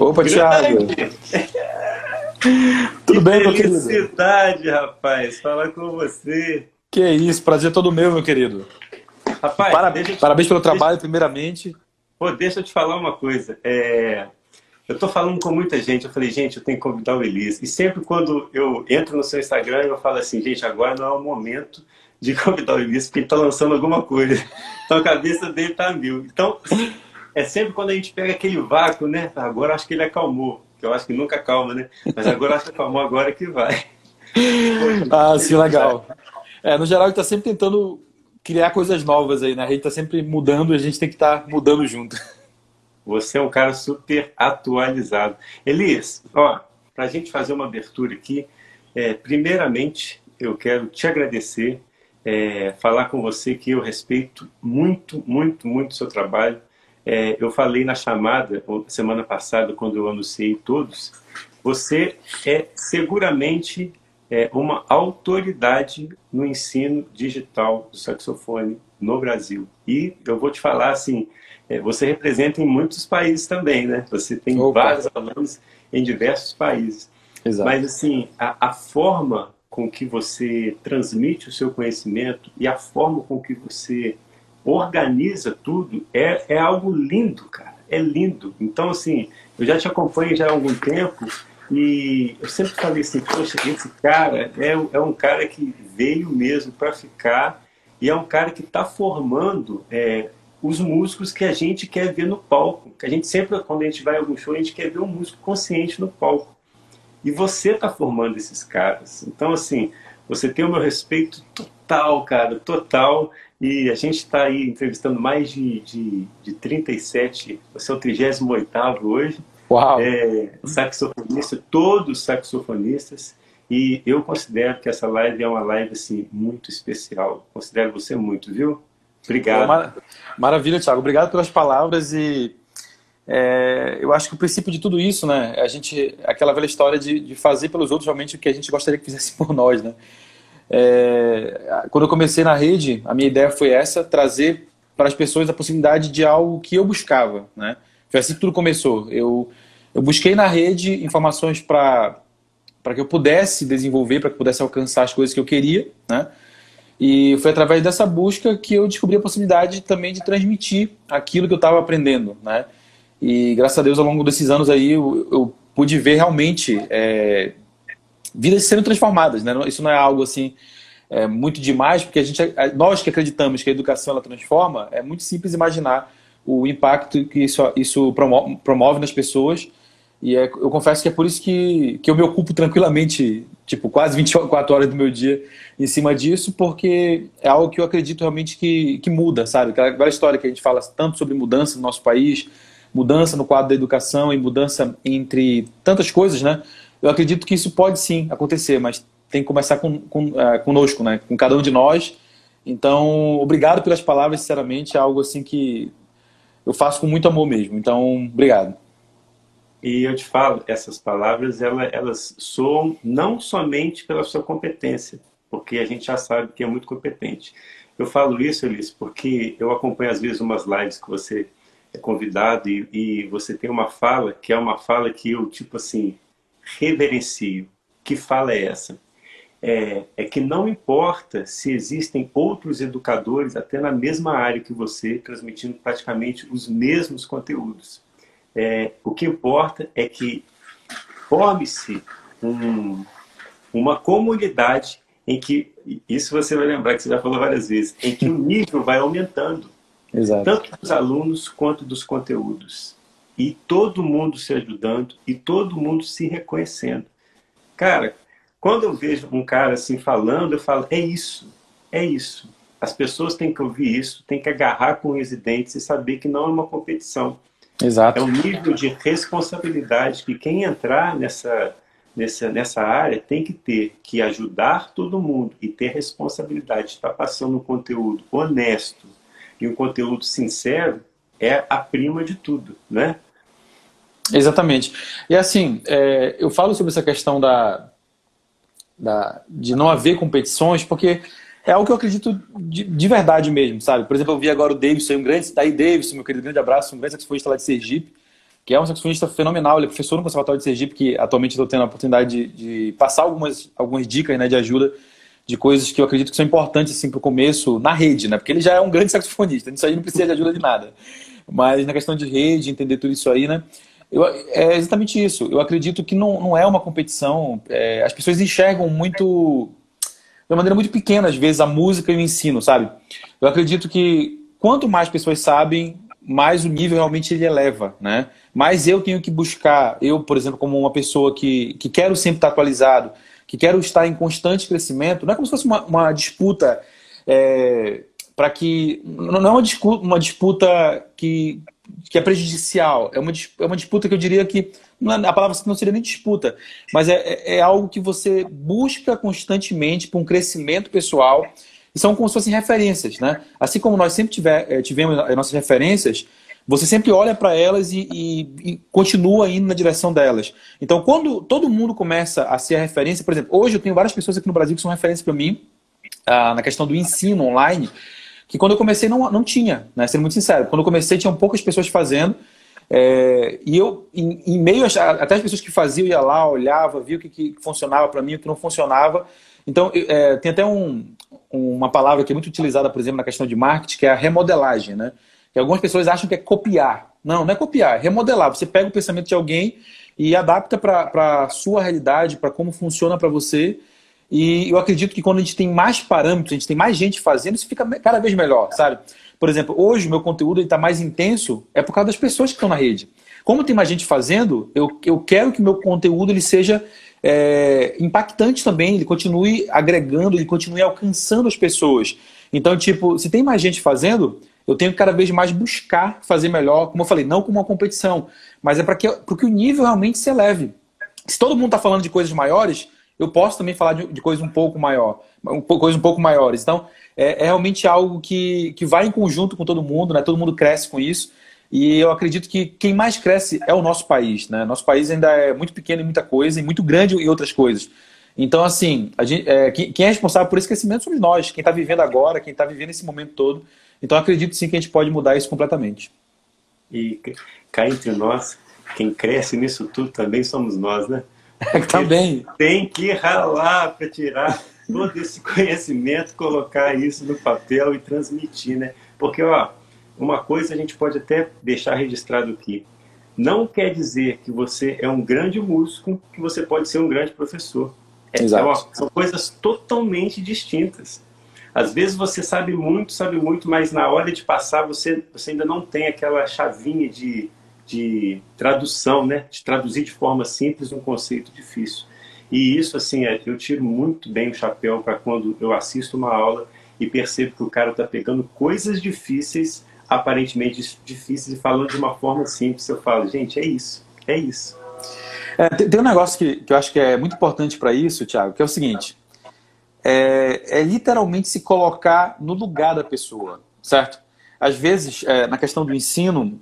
Opa, Thiago. Tudo bem, meu querido? Felicidade, rapaz, falar com você. Que isso, prazer todo meu, meu querido. Rapaz, parabéns, te... parabéns pelo trabalho, deixa... primeiramente. Pô, deixa eu te falar uma coisa. É... Eu tô falando com muita gente, eu falei, gente, eu tenho que convidar o Elias. E sempre quando eu entro no seu Instagram, eu falo assim, gente, agora não é o momento de convidar o Elias, porque ele tá lançando alguma coisa. Então a cabeça dele tá mil. Então, é sempre quando a gente pega aquele vácuo, né? Agora acho que ele acalmou. Que eu acho que nunca calma, né? Mas agora acho que acalmou agora que vai. ah, sim, legal. É, no geral, ele está sempre tentando criar coisas novas aí, né? A gente está sempre mudando e a gente tem que estar tá mudando junto. Você é um cara super atualizado. Elias, ó, para a gente fazer uma abertura aqui, é, primeiramente eu quero te agradecer, é, falar com você que eu respeito muito, muito, muito o seu trabalho. É, eu falei na chamada semana passada, quando eu anunciei todos, você é seguramente é, uma autoridade no ensino digital do saxofone no Brasil. E eu vou te falar assim, é, você representa em muitos países também, né? Você tem Opa. vários alunos em diversos países. Exato. Mas assim, a, a forma com que você transmite o seu conhecimento e a forma com que você organiza tudo é, é algo lindo, cara. É lindo. Então, assim, eu já te acompanho já há algum tempo e eu sempre falei assim, poxa, esse cara é, é um cara que veio mesmo para ficar e é um cara que está formando é, os músicos que a gente quer ver no palco. Que a gente sempre, quando a gente vai a algum show, a gente quer ver um músico consciente no palco. E você está formando esses caras. Então, assim, você tem o meu respeito total, cara, total. E a gente está aí entrevistando mais de, de, de 37, você é o 38 hoje. Uau! É, saxofonista, todos saxofonistas. E eu considero que essa live é uma live assim, muito especial. Considero você muito, viu? Obrigado. Mar maravilha, Thiago. Obrigado pelas palavras e é, eu acho que o princípio de tudo isso, né, é a gente, aquela velha história de, de, fazer pelos outros realmente o que a gente gostaria que fizesse por nós, né? É, quando eu comecei na rede, a minha ideia foi essa, trazer para as pessoas a possibilidade de algo que eu buscava, né? Foi assim que tudo começou. Eu, eu busquei na rede informações para para que eu pudesse desenvolver, para que eu pudesse alcançar as coisas que eu queria, né? E foi através dessa busca que eu descobri a possibilidade também de transmitir aquilo que eu estava aprendendo, né? E graças a Deus, ao longo desses anos aí, eu, eu pude ver realmente é, vidas sendo transformadas, né? Isso não é algo assim é, muito demais, porque a gente, nós que acreditamos que a educação ela transforma, é muito simples imaginar o impacto que isso, isso promove, promove nas pessoas. E é, eu confesso que é por isso que, que eu me ocupo tranquilamente, tipo, quase 24 horas do meu dia em cima disso, porque é algo que eu acredito realmente que, que muda, sabe? Aquela, aquela história que a gente fala tanto sobre mudança no nosso país, mudança no quadro da educação e mudança entre tantas coisas, né? Eu acredito que isso pode sim acontecer, mas tem que começar com, com, é, conosco, né? com cada um de nós. Então, obrigado pelas palavras, sinceramente, é algo assim que eu faço com muito amor mesmo. Então, obrigado. E eu te falo, essas palavras, elas, elas soam não somente pela sua competência, porque a gente já sabe que é muito competente. Eu falo isso, Elis, porque eu acompanho às vezes umas lives que você é convidado e, e você tem uma fala que é uma fala que eu, tipo assim, reverencio. Que fala é essa? É, é, que não importa se existem outros educadores até na mesma área que você, transmitindo praticamente os mesmos conteúdos. É, o que importa é que forme-se um, uma comunidade em que, isso você vai lembrar que você já falou várias vezes, em que o nível vai aumentando. Exato. Tanto dos alunos quanto dos conteúdos e todo mundo se ajudando e todo mundo se reconhecendo. Cara, quando eu vejo um cara assim falando, eu falo, é isso, é isso. As pessoas têm que ouvir isso, têm que agarrar com os dentes e saber que não é uma competição. Exato. É um nível de responsabilidade que quem entrar nessa, nessa, nessa área tem que ter, que ajudar todo mundo e ter responsabilidade de estar passando um conteúdo honesto e um conteúdo sincero é a prima de tudo, né? Exatamente. E assim, é, eu falo sobre essa questão da, da, de não haver competições, porque é algo que eu acredito de, de, verdade mesmo, sabe? Por exemplo, eu vi agora o Davidson, um grande, tá aí Davidson, meu querido, grande abraço, um grande saxofonista lá de Sergipe, que é um saxofonista fenomenal, ele é professor no Conservatório de Sergipe, que atualmente estou tendo a oportunidade de, de, passar algumas, algumas dicas né, de ajuda de coisas que eu acredito que são importantes assim, para o começo na rede, né? Porque ele já é um grande saxofonista, isso aí não precisa de ajuda de nada. Mas na questão de rede, entender tudo isso aí, né? Eu, é exatamente isso. Eu acredito que não, não é uma competição. É, as pessoas enxergam muito, de uma maneira muito pequena, às vezes, a música e o ensino, sabe? Eu acredito que quanto mais pessoas sabem, mais o nível realmente ele eleva, né? Mas eu tenho que buscar, eu, por exemplo, como uma pessoa que, que quero sempre estar atualizado, que quero estar em constante crescimento, não é como se fosse uma, uma disputa é, para que. Não é uma uma disputa que, que é prejudicial, é uma, é uma disputa que eu diria que. É, a palavra não seria nem disputa, mas é, é, é algo que você busca constantemente para um crescimento pessoal e são como se fossem referências, né? Assim como nós sempre tiver, eh, tivemos as nossas referências, você sempre olha para elas e, e, e, continua indo na direção delas. Então, quando todo mundo começa a ser a referência, por exemplo, hoje eu tenho várias pessoas aqui no Brasil que são referência para mim ah, na questão do ensino online, que quando eu comecei não, não tinha, né? Sendo muito sincero, quando eu comecei tinham poucas pessoas fazendo. É, e eu, em, em meio a, até as pessoas que faziam, ia lá, olhava, via o que, que funcionava para mim, o que não funcionava. Então, é, tem até um, uma palavra que é muito utilizada, por exemplo, na questão de marketing, que é a remodelagem, né? Que algumas pessoas acham que é copiar. Não, não é copiar, é remodelar. Você pega o pensamento de alguém e adapta para a sua realidade, para como funciona para você. E eu acredito que quando a gente tem mais parâmetros, a gente tem mais gente fazendo, isso fica cada vez melhor, sabe? Por exemplo, hoje o meu conteúdo está mais intenso, é por causa das pessoas que estão na rede. Como tem mais gente fazendo, eu, eu quero que o meu conteúdo ele seja é, impactante também, ele continue agregando, ele continue alcançando as pessoas. Então, tipo, se tem mais gente fazendo, eu tenho que cada vez mais buscar fazer melhor, como eu falei, não como uma competição, mas é para que, que o nível realmente se eleve. Se todo mundo está falando de coisas maiores, eu posso também falar de, de coisas um pouco maior, coisas um pouco maiores. Então, é, é, realmente algo que, que vai em conjunto com todo mundo, né? Todo mundo cresce com isso. E eu acredito que quem mais cresce é o nosso país. Né? Nosso país ainda é muito pequeno em muita coisa e muito grande em outras coisas. Então, assim, gente, é, quem é responsável por esse crescimento somos nós, quem está vivendo agora, quem está vivendo esse momento todo. Então, acredito sim que a gente pode mudar isso completamente. E cá entre nós, quem cresce nisso tudo também somos nós, né? também. Tem que ralar para tirar todo esse conhecimento, colocar isso no papel e transmitir, né? Porque, ó, uma coisa a gente pode até deixar registrado aqui. Não quer dizer que você é um grande músico, que você pode ser um grande professor. É, uma, são coisas totalmente distintas. Às vezes você sabe muito, sabe muito, mas na hora de passar você, você ainda não tem aquela chavinha de, de tradução, né? De traduzir de forma simples um conceito difícil. E isso, assim, é, eu tiro muito bem o chapéu para quando eu assisto uma aula e percebo que o cara está pegando coisas difíceis aparentemente difíceis e falando de uma forma simples, eu falo, gente, é isso, é isso. É, tem, um negócio que, que eu acho que é muito importante para isso, Thiago, que é o seguinte: é, é, literalmente se colocar no lugar da pessoa, certo? Às vezes, é, na questão do ensino,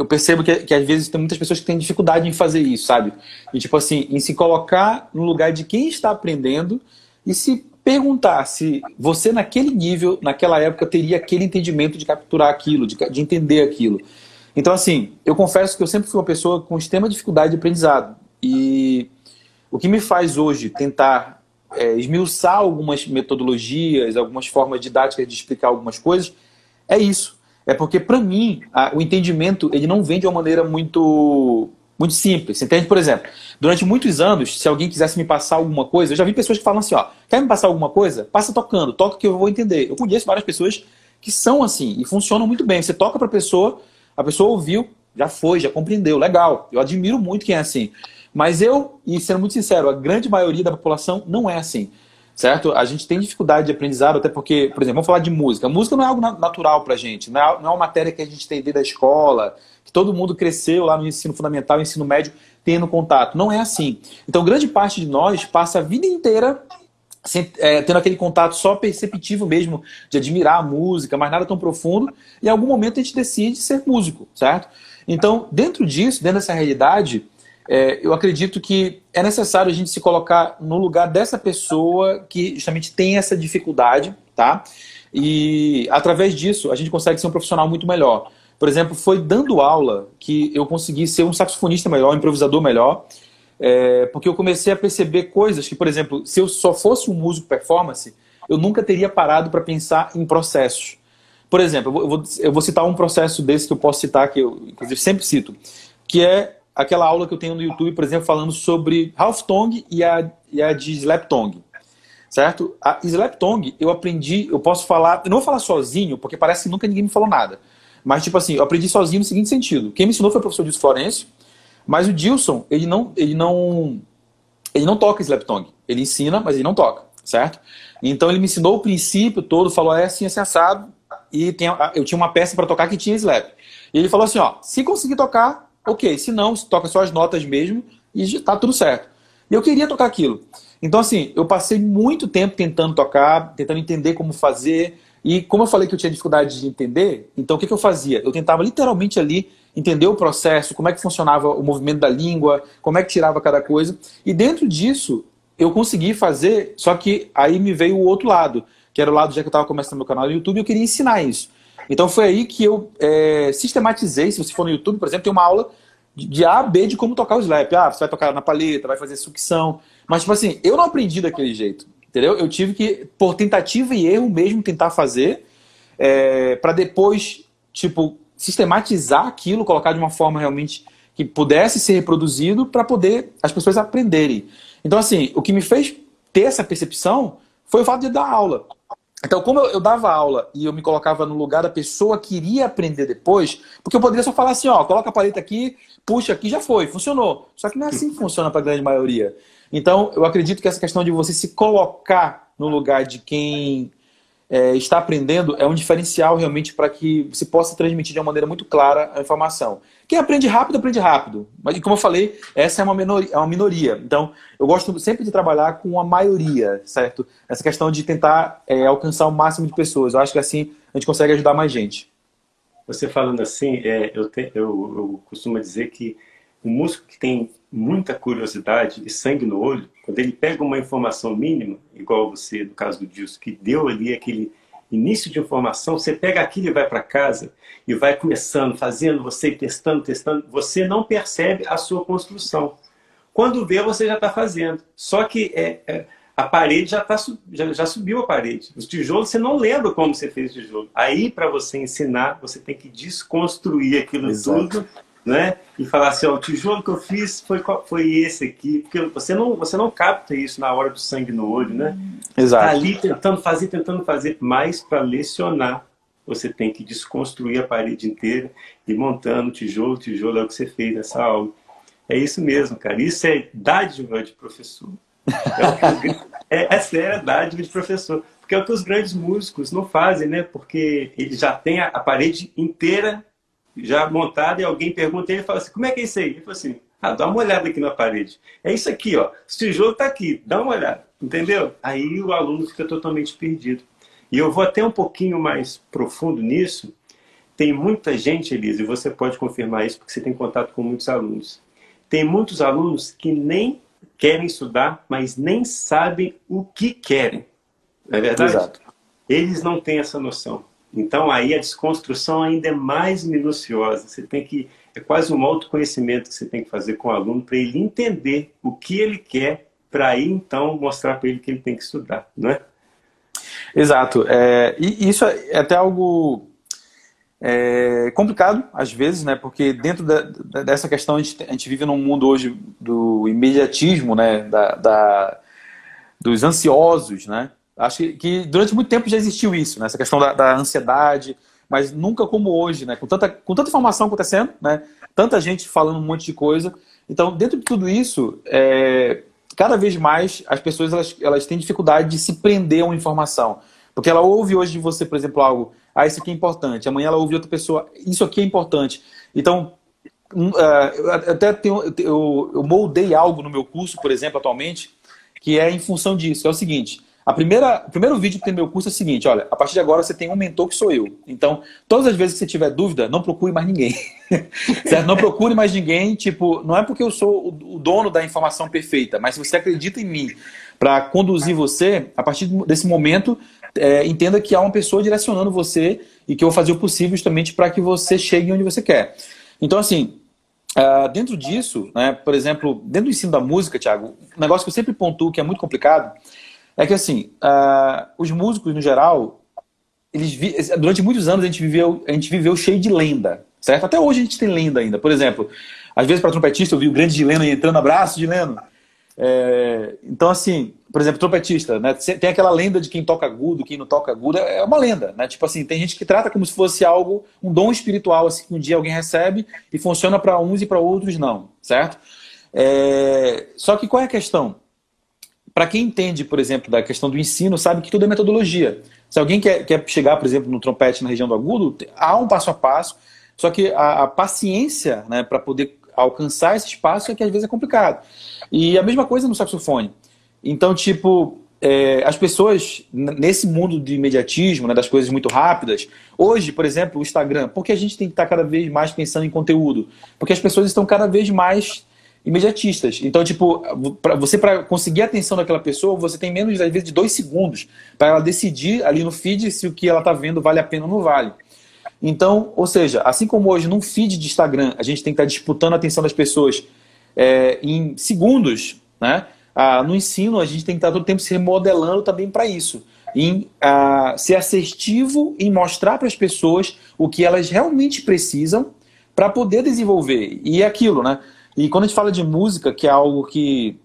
eu percebo que, que às vezes tem muitas pessoas que têm dificuldade em fazer isso, sabe? E tipo assim, em se colocar no lugar de quem está aprendendo e se perguntar se você, naquele nível, naquela época, teria aquele entendimento de capturar aquilo, de, de entender aquilo. Então, assim, eu confesso que eu sempre fui uma pessoa com extrema dificuldade de aprendizado. E o que me faz hoje tentar é, esmiuçar algumas metodologias, algumas formas didáticas de explicar algumas coisas, é isso. É porque, para mim, a, o entendimento ele não vem de uma maneira muito muito simples, entende? Por exemplo, durante muitos anos, se alguém quisesse me passar alguma coisa, eu já vi pessoas que falam assim, ó, quer me passar alguma coisa? Passa tocando, toca que eu vou entender. Eu conheço várias pessoas que são assim e funcionam muito bem. Você toca para a pessoa, a pessoa ouviu, já foi, já compreendeu, legal. Eu admiro muito quem é assim. Mas eu, e sendo muito sincero, a grande maioria da população não é assim certo? A gente tem dificuldade de aprendizado, até porque, por exemplo, vamos falar de música. Música não é algo natural para a gente, não é, não é uma matéria que a gente tem desde a escola, que todo mundo cresceu lá no ensino fundamental, ensino médio, tendo contato. Não é assim. Então, grande parte de nós passa a vida inteira sem, é, tendo aquele contato só perceptivo mesmo, de admirar a música, mas nada tão profundo, e em algum momento a gente decide ser músico, certo? Então, dentro disso, dentro dessa realidade, é, eu acredito que é necessário a gente se colocar no lugar dessa pessoa que justamente tem essa dificuldade, tá? E através disso a gente consegue ser um profissional muito melhor. Por exemplo, foi dando aula que eu consegui ser um saxofonista melhor, um improvisador melhor, é, porque eu comecei a perceber coisas que, por exemplo, se eu só fosse um músico performance, eu nunca teria parado para pensar em processos. Por exemplo, eu vou, eu vou, citar um processo desse que eu posso citar, que eu inclusive sempre cito, que é aquela aula que eu tenho no YouTube, por exemplo, falando sobre half tongue e a, e a de slap tongue. Certo? A slap tongue eu aprendi, eu posso falar, eu não vou falar sozinho, porque parece que nunca ninguém me falou nada. Mas, tipo assim, eu aprendi sozinho no seguinte sentido. Quem me ensinou foi o professor Dilson Florencio, mas o Dilson, ele não, ele não, ele não toca slap tongue. Ele ensina, mas ele não toca, certo? Então ele me ensinou o princípio todo, falou, é assim, assim, assado, e tem, eu tinha uma peça para tocar que tinha slap. E ele falou assim, ó, se conseguir tocar, ok. Se não, toca só as notas mesmo e tá tudo certo. E eu queria tocar aquilo. Então, assim, eu passei muito tempo tentando tocar, tentando entender como fazer. E como eu falei que eu tinha dificuldade de entender, então o que, que eu fazia? Eu tentava literalmente ali entender o processo, como é que funcionava o movimento da língua, como é que tirava cada coisa. E dentro disso, eu consegui fazer, só que aí me veio o outro lado, que era o lado já que eu estava começando meu canal no YouTube, eu queria ensinar isso. Então foi aí que eu é, sistematizei, se você for no YouTube, por exemplo, tem uma aula de A a B de como tocar o slap. Ah, você vai tocar na paleta, vai fazer sucção. Mas, tipo assim, eu não aprendi daquele jeito, entendeu? Eu tive que, por tentativa e erro mesmo, tentar fazer, é, para depois, tipo, sistematizar aquilo, colocar de uma forma realmente que pudesse ser reproduzido para poder as pessoas aprenderem. Então, assim, o que me fez ter essa percepção foi o fato de dar aula. Então, como eu, dava aula e eu me colocava no lugar da pessoa que iria aprender depois, porque eu poderia só falar assim, ó, coloca a paleta aqui, puxa aqui, já foi, funcionou. Só que não é assim que funciona para a grande maioria. Então, eu acredito que essa questão de você se colocar no lugar de quem é, está aprendendo é um diferencial realmente para que você possa transmitir de uma maneira muito clara a informação. Quem aprende rápido, aprende rápido. Mas, como eu falei, essa é uma minoria. É uma minoria. Então, eu gosto sempre de trabalhar com a maioria, certo? Essa questão de tentar é, alcançar o máximo de pessoas. Eu acho que assim a gente consegue ajudar mais gente. Você falando assim, é, eu, te, eu, eu costumo dizer que o músico que tem muita curiosidade e sangue no olho, quando ele pega uma informação mínima, igual você, no caso do Dilson, que deu ali aquele início de informação, você pega aquilo e vai para casa e vai começando, fazendo, você testando, testando, você não percebe a sua construção. Quando vê, você já está fazendo. Só que é, é, a parede já, tá, já, já subiu a parede. Os tijolos, você não lembra como você fez o tijolo. Aí, para você ensinar, você tem que desconstruir aquilo Exato. tudo né? E falar assim, ó, o tijolo que eu fiz foi, foi esse aqui, porque você não, você não capta isso na hora do sangue no olho, né? Exato. Tá ali tentando fazer, tentando fazer, mas para lecionar, você tem que desconstruir a parede inteira e montando tijolo, tijolo é o que você fez nessa aula. É isso mesmo, cara. Isso é dádiva de professor. É, é, essa é a dádiva de professor. Porque é o que os grandes músicos não fazem, né? Porque eles já têm a, a parede inteira já montado e alguém pergunta e ele fala assim, como é que é isso aí? Ele fala assim, ah, dá uma olhada aqui na parede. É isso aqui, ó. O tijolo está aqui, dá uma olhada. Entendeu? Aí o aluno fica totalmente perdido. E eu vou até um pouquinho mais profundo nisso. Tem muita gente, Elisa, e você pode confirmar isso porque você tem contato com muitos alunos. Tem muitos alunos que nem querem estudar, mas nem sabem o que querem. Não é verdade? Exato. Eles não têm essa noção. Então aí a desconstrução ainda é mais minuciosa. Você tem que é quase um autoconhecimento que você tem que fazer com o aluno para ele entender o que ele quer, para aí então mostrar para ele que ele tem que estudar, não é? Exato. É, e isso é até algo é, complicado às vezes, né? Porque dentro da, dessa questão a gente, a gente, vive num mundo hoje do imediatismo, né? Da, da dos ansiosos, né? Acho que, durante muito tempo já existiu isso, né? essa questão da, da, ansiedade, mas nunca como hoje, né? com, tanta, com tanta informação acontecendo, né? tanta gente falando um monte de coisa. Então, dentro de tudo isso, é, cada vez mais as pessoas elas, elas têm dificuldade de se prender a uma informação. Porque ela ouve hoje de você, por exemplo, algo, ah, isso aqui é importante. Amanhã ela ouve outra pessoa, isso aqui é importante. Então, uh, eu até tenho, eu, eu moldei algo no meu curso, por exemplo, atualmente, que é em função disso. É o seguinte, a primeira, o primeiro vídeo que tem no meu curso é o seguinte: olha, a partir de agora você tem um mentor que sou eu. Então, todas as vezes que você tiver dúvida, não procure mais ninguém. certo? Não procure mais ninguém, tipo, não é porque eu sou o dono da informação perfeita, mas se você acredita em mim para conduzir você, a partir desse momento, é, entenda que há uma pessoa direcionando você e que eu vou fazer o possível justamente para que você chegue onde você quer. Então, assim, uh, dentro disso, né, por exemplo, dentro do ensino da música, Thiago, um negócio que eu sempre pontuo que é muito complicado é que, assim, uh, os músicos, no geral, eles vi... durante muitos anos a gente, viveu, a gente viveu cheio de lenda, certo? Até hoje a gente tem lenda ainda. Por exemplo, às vezes para trompetista eu vi o grande Gileno entrando, abraço, Gileno. É, então, assim, por exemplo, trompetista, né? Tem aquela lenda de quem toca agudo, quem não toca agudo, é uma lenda, né? Tipo assim, tem gente que trata como se fosse algo, um dom espiritual, assim, que um dia alguém recebe e funciona para uns e para outros não, certo? É, só que qual é a questão? Para quem entende, por exemplo, da questão do ensino, sabe que tudo é metodologia. Se alguém quer, quer chegar, por exemplo, no trompete na região do agudo, há um passo a passo, só que a, a paciência né, para poder alcançar esse espaço é que às vezes é complicado. E a mesma coisa no saxofone. Então, tipo, é, as pessoas, nesse mundo de imediatismo, né, das coisas muito rápidas, hoje, por exemplo, o Instagram, porque a gente tem que estar cada vez mais pensando em conteúdo? Porque as pessoas estão cada vez mais imediatistas. Então, tipo, pra, você para conseguir a atenção daquela pessoa, você tem menos, às vezes, de dois segundos para ela decidir ali no feed se o que ela está vendo vale a pena ou não vale. Então, ou seja, assim como hoje num feed de Instagram a gente tem que estar disputando a atenção das pessoas é, em segundos, né? Ah, no ensino, a gente tem que estar todo tempo se remodelando também para isso. Em ah, ser assertivo em mostrar para as pessoas o que elas realmente precisam para poder desenvolver. E é aquilo, né? E quando a gente fala de música, que é algo que,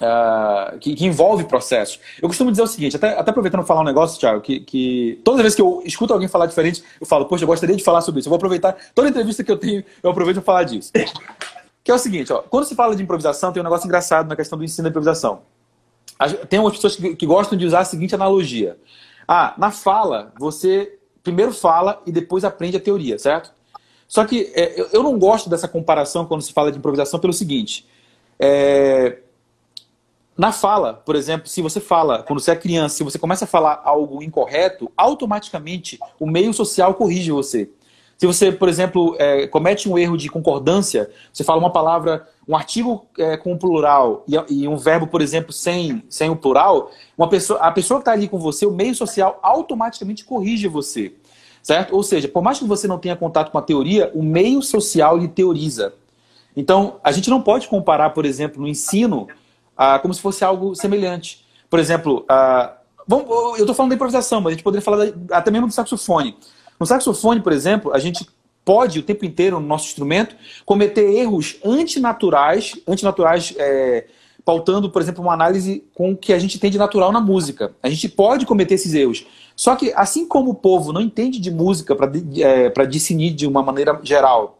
uh, que, que, envolve processos, eu costumo dizer o seguinte, até, até aproveitando falar um negócio, Thiago, que, que toda vez que eu escuto alguém falar diferente, eu falo, poxa, eu gostaria de falar sobre isso. Eu vou aproveitar, toda entrevista que eu tenho, eu aproveito para falar disso. Que é o seguinte, ó, quando se fala de improvisação, tem um negócio engraçado na questão do ensino da improvisação. Tem umas pessoas que, que gostam de usar a seguinte analogia. Ah, na fala, você primeiro fala e depois aprende a teoria, certo? Só que é, eu não gosto dessa comparação quando se fala de improvisação pelo seguinte. É, na fala, por exemplo, se você fala, quando você é criança, se você começa a falar algo incorreto, automaticamente o meio social corrige você. Se você, por exemplo, é, comete um erro de concordância, você fala uma palavra, um artigo é, com o plural e, e, um verbo, por exemplo, sem, sem o plural, uma pessoa, a pessoa que está ali com você, o meio social automaticamente corrige você. Certo? Ou seja, por mais que você não tenha contato com a teoria, o meio social lhe teoriza. Então, a gente não pode comparar, por exemplo, no ensino, ah, como se fosse algo semelhante. Por exemplo, ah, vamos, eu estou falando da improvisação, mas a gente poderia falar da, até mesmo do saxofone. No saxofone, por exemplo, a gente pode o tempo inteiro no nosso instrumento cometer erros antinaturais, antinaturais é, pautando, por exemplo, uma análise com o que a gente tem de natural na música. A gente pode cometer esses erros. Só que, assim como o povo não entende de música para é, discernir de uma maneira geral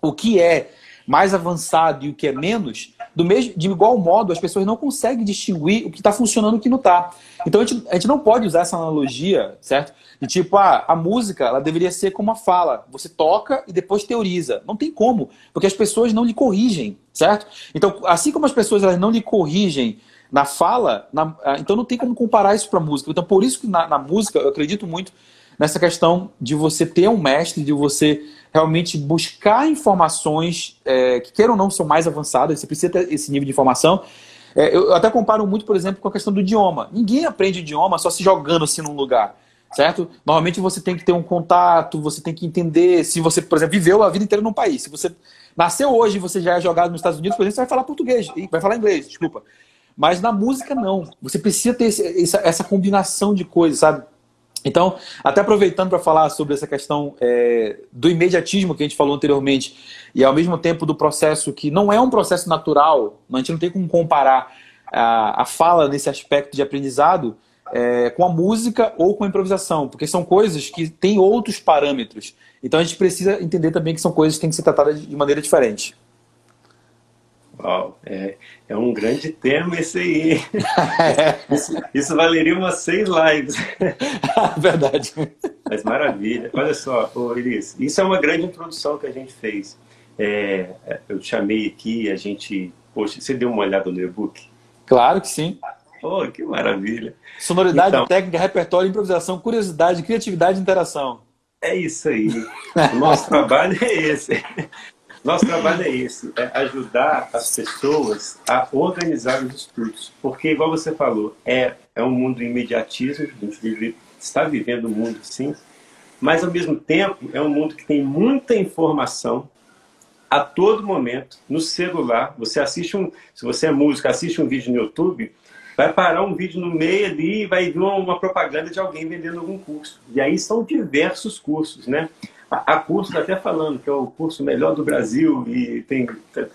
o que é mais avançado e o que é menos, do mesmo, de igual modo, as pessoas não conseguem distinguir o que está funcionando e o que não está. Então a gente, a gente não pode usar essa analogia, certo? De tipo, ah, a música ela deveria ser como a fala. Você toca e depois teoriza. Não tem como, porque as pessoas não lhe corrigem, certo? Então, assim como as pessoas elas não lhe corrigem na fala, na, ah, então não tem como comparar isso para a música. Então, por isso que na, na música eu acredito muito nessa questão de você ter um mestre, de você realmente buscar informações é, que, queiram ou não, são mais avançadas, você precisa ter esse nível de informação. É, eu até comparo muito, por exemplo, com a questão do idioma. Ninguém aprende idioma só se jogando assim num lugar, certo? Normalmente você tem que ter um contato, você tem que entender. Se você, por exemplo, viveu a vida inteira num país, se você nasceu hoje e você já é jogado nos Estados Unidos, por exemplo, você vai falar português, vai falar inglês, desculpa. Mas na música, não. Você precisa ter esse, essa, essa combinação de coisas, sabe? Então, até aproveitando para falar sobre essa questão é, do imediatismo que a gente falou anteriormente, e ao mesmo tempo do processo que não é um processo natural, a gente não tem como comparar a, a fala nesse aspecto de aprendizado é, com a música ou com a improvisação, porque são coisas que têm outros parâmetros. Então a gente precisa entender também que são coisas que têm que ser tratadas de maneira diferente. Uau, é, é um grande tema esse aí. isso, isso, valeria umas seis lives. Verdade. Mas maravilha. Olha só, ô Elis, isso é uma grande introdução que a gente fez. É, eu te chamei aqui, a gente. Poxa, você deu uma olhada no e-book? Claro que sim. Oh, que maravilha. Sonoridade, então, técnica, repertório, improvisação, curiosidade, criatividade e interação. É isso aí. O nosso trabalho é esse. Nosso trabalho é esse, é ajudar as pessoas a organizar os estudos. Porque, igual você falou, é, é um mundo imediatismo, a gente vive, está vivendo um mundo sim, mas ao mesmo tempo é um mundo que tem muita informação a todo momento no celular. Você assiste um, se você é músico, assiste um vídeo no YouTube, vai parar um vídeo no meio ali e vai vir uma, uma propaganda de alguém vendendo algum curso. E aí são diversos cursos, né? Há cursos até falando que é o curso melhor do Brasil e tem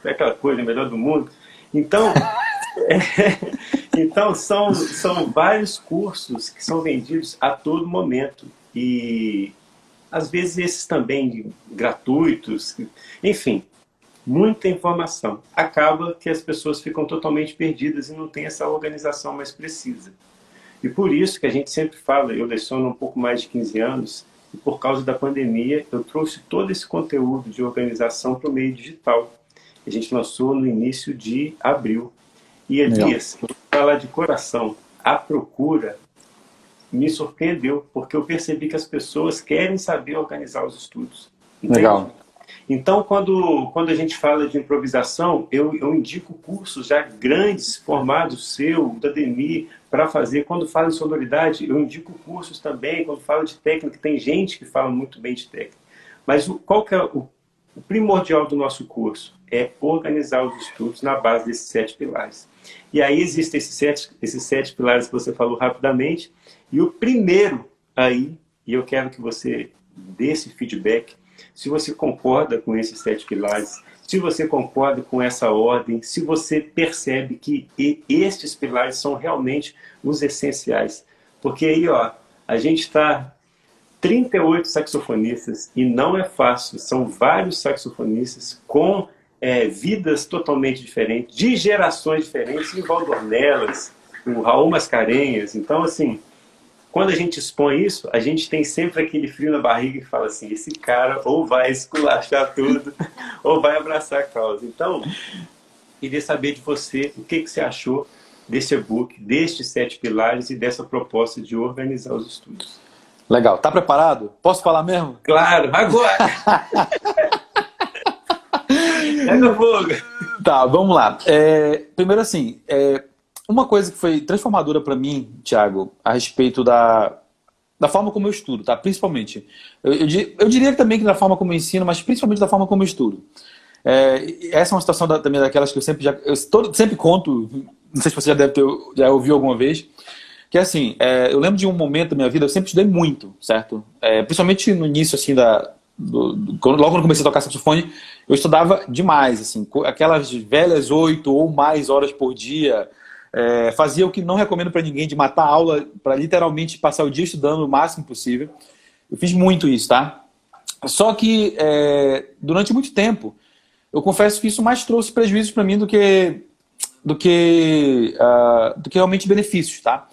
aquela coisa melhor do mundo. Então, é, então são, são vários cursos que são vendidos a todo momento. E às vezes esses também gratuitos, enfim, muita informação. Acaba que as pessoas ficam totalmente perdidas e não tem essa organização mais precisa. E por isso que a gente sempre fala, eu leciono um pouco mais de 15 anos, e por causa da pandemia eu trouxe todo esse conteúdo de organização para o meio digital. A gente lançou no início de abril. E Elias, vou falar de coração, a procura me surpreendeu, porque eu percebi que as pessoas querem saber organizar os estudos. Entende? Legal. Então, quando, quando a gente fala de improvisação, eu, eu indico cursos já grandes, formados seu, da DEMI, para fazer. Quando falo em sonoridade, eu indico cursos também. Quando falo de técnica, tem gente que fala muito bem de técnica. Mas o, qual que é o, o primordial do nosso curso? É organizar os estudos na base desses sete pilares. E aí existem esses sete, esses sete pilares que você falou rapidamente. E o primeiro aí, e eu quero que você dê esse feedback, se você concorda com esses sete pilares, se você concorda com essa ordem, se você percebe que estes pilares são realmente os essenciais. Porque aí, ó, a gente está 38 saxofonistas e não é fácil, são vários saxofonistas com é, vidas totalmente diferentes, de gerações diferentes, em Valdornelas, o Raul Mascarenhas. Então, assim, quando a gente expõe isso, a gente tem sempre aquele frio na barriga que fala assim: esse cara ou vai esculachar tudo, ou vai abraçar a causa. Então, queria saber de você o que, que você achou desse e-book, destes sete pilares e dessa proposta de organizar os estudos. Legal. Tá preparado? Posso falar mesmo? Claro, agora! Pega fogo! Tá, vamos lá. É, primeiro, assim, é, uma coisa que foi transformadora para mim, Thiago, a respeito da, da forma como eu estudo, tá? Principalmente. Eu, eu, eu diria também que da forma como eu ensino, mas principalmente da forma como eu estudo. É, essa é uma situação da, também daquelas que eu sempre já eu todo, sempre conto, não sei se você já deve ter já ouviu alguma vez, que é assim, é, eu lembro de um momento da minha vida, eu sempre estudei muito, certo? É, principalmente no início assim da do, do, logo quando comecei a tocar saxofone, eu estudava demais, assim, aquelas velhas oito ou mais horas por dia, é, fazia o que não recomendo para ninguém, de matar a aula para literalmente passar o dia estudando o máximo possível. Eu fiz muito isso, tá? Só que é, durante muito tempo, eu confesso que isso mais trouxe prejuízos para mim do que do que uh, do que realmente benefícios, tá?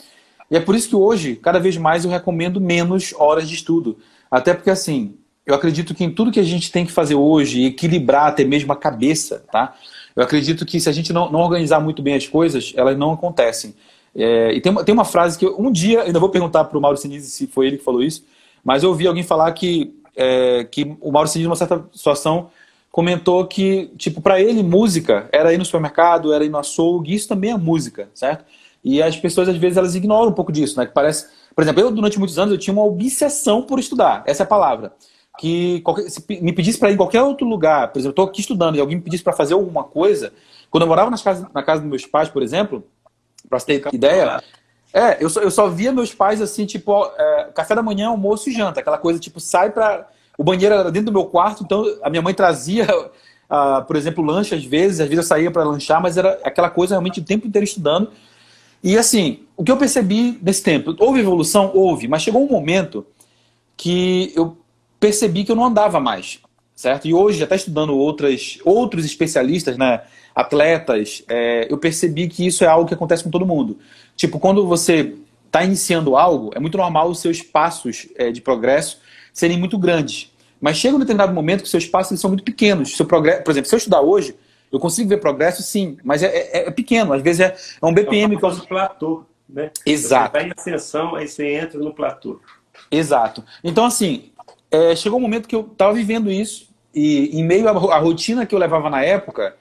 E é por isso que hoje, cada vez mais, eu recomendo menos horas de estudo. Até porque, assim, eu acredito que em tudo que a gente tem que fazer hoje, equilibrar até mesmo a cabeça, tá? Eu acredito que se a gente não, não organizar muito bem as coisas, elas não acontecem. É, e tem uma, tem uma frase que eu, um dia, ainda vou perguntar para o Mauro Sinise se foi ele que falou isso, mas eu ouvi alguém falar que, é, que o Mauro Sinise, numa certa situação, comentou que, tipo, para ele, música era ir no supermercado, era ir no açougue, isso também é música, certo? E as pessoas, às vezes, elas ignoram um pouco disso, né? Que parece... Por exemplo, eu, durante muitos anos, eu tinha uma obsessão por estudar, essa é a palavra que qualquer, se me pedisse para ir em qualquer outro lugar, por exemplo, eu estou aqui estudando e alguém me pedisse para fazer alguma coisa, quando eu morava nas casas, na casa dos meus pais, por exemplo, para você ter ideia, é, eu só, eu só via meus pais assim, tipo, é, café da manhã, almoço e janta, aquela coisa tipo, sai para. O banheiro era dentro do meu quarto, então a minha mãe trazia, uh, por exemplo, lanche às vezes, às vezes eu saía para lanchar, mas era aquela coisa realmente o tempo inteiro estudando. E assim, o que eu percebi nesse tempo? Houve evolução? Houve, mas chegou um momento que eu percebi que eu não andava mais, certo? E hoje, até estudando outras, outros especialistas, né, atletas, é, eu percebi que isso é algo que acontece com todo mundo. Tipo, quando você está iniciando algo, é muito normal os seus passos é, de progresso serem muito grandes. Mas chega um determinado momento que os seus passos são muito pequenos. Seu progresso, por exemplo, se eu estudar hoje, eu consigo ver progresso, sim, mas é, é, é pequeno. Às vezes é, é um BPM. É um platô, né? Exato. Você vai em ascensão, aí você entra no platô. Exato. Então, assim, é, chegou um momento que eu estava vivendo isso e em meio à rotina que eu levava na época,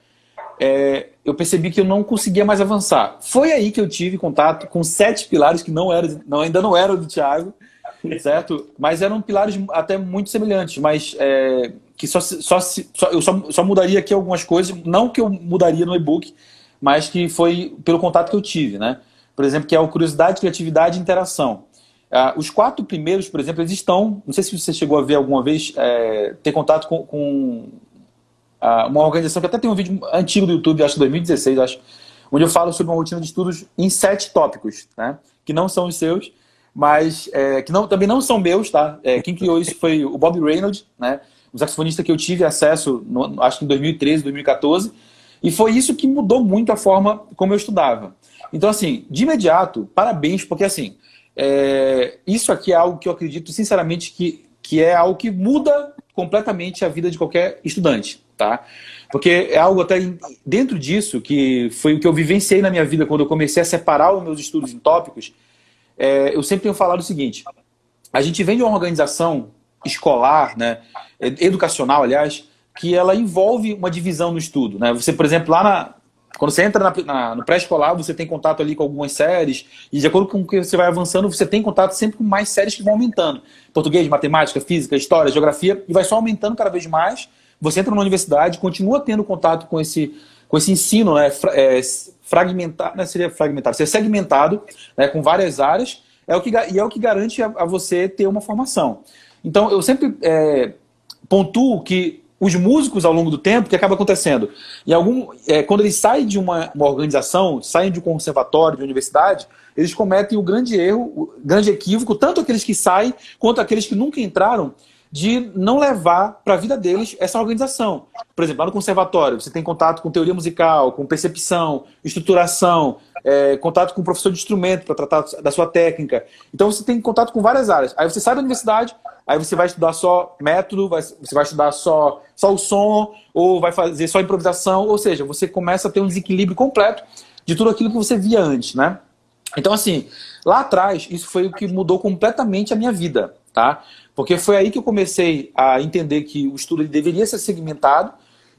é, eu percebi que eu não conseguia mais avançar. Foi aí que eu tive contato com sete pilares que não eram, não, ainda não eram do Thiago, certo? Mas eram pilares até muito semelhantes, mas é, que só, só, só, eu só, só mudaria aqui algumas coisas, não que eu mudaria no e-book, mas que foi pelo contato que eu tive, né? Por exemplo, que é o curiosidade, criatividade e interação. Ah, os quatro primeiros, por exemplo, eles estão. Não sei se você chegou a ver alguma vez, é, ter contato com, com ah, uma organização que até tem um vídeo antigo do YouTube, acho que 2016, acho, onde eu falo sobre uma rotina de estudos em sete tópicos, né? Que não são os seus, mas é, que não, também não são meus, tá? É, quem criou isso foi o Bob Reynolds, né? O saxofonista que eu tive acesso, no, acho que em 2013, 2014, e foi isso que mudou muito a forma como eu estudava. Então, assim, de imediato, parabéns, porque assim, é, isso aqui é algo que eu acredito sinceramente que, que é algo que muda completamente a vida de qualquer estudante, tá? Porque é algo até dentro disso que foi o que eu vivenciei na minha vida quando eu comecei a separar os meus estudos em tópicos. É, eu sempre tenho falado o seguinte: a gente vem de uma organização escolar, né, educacional, aliás, que ela envolve uma divisão no estudo. Né? Você, por exemplo, lá na, quando você entra na, na, no pré-escolar, você tem contato ali com algumas séries, e de acordo com o que você vai avançando, você tem contato sempre com mais séries que vão aumentando. Português, matemática, física, história, geografia, e vai só aumentando cada vez mais. Você entra na universidade, continua tendo contato com esse, com esse ensino né, é, fragmentado, não seria fragmentado, seria segmentado, né, com várias áreas, é o que, e é o que garante a, a você ter uma formação. Então, eu sempre é, pontuo que os músicos ao longo do tempo, que acaba acontecendo? Em algum, é, quando eles saem de uma, uma, organização, saem de um conservatório, de uma universidade, eles cometem o grande erro, o grande equívoco, tanto aqueles que saem quanto aqueles que nunca entraram, de não levar para a vida deles essa organização. Por exemplo, lá no conservatório, você tem contato com teoria musical, com percepção, estruturação, é, contato com o professor de instrumento para tratar da sua técnica. Então você tem contato com várias áreas. Aí você sai da universidade, aí você vai estudar só método, você vai estudar só, só o som, ou vai fazer só improvisação, ou seja, você começa a ter um desequilíbrio completo de tudo aquilo que você via antes, né? Então, assim, lá atrás, isso foi o que mudou completamente a minha vida, tá? Porque foi aí que eu comecei a entender que o estudo deveria ser segmentado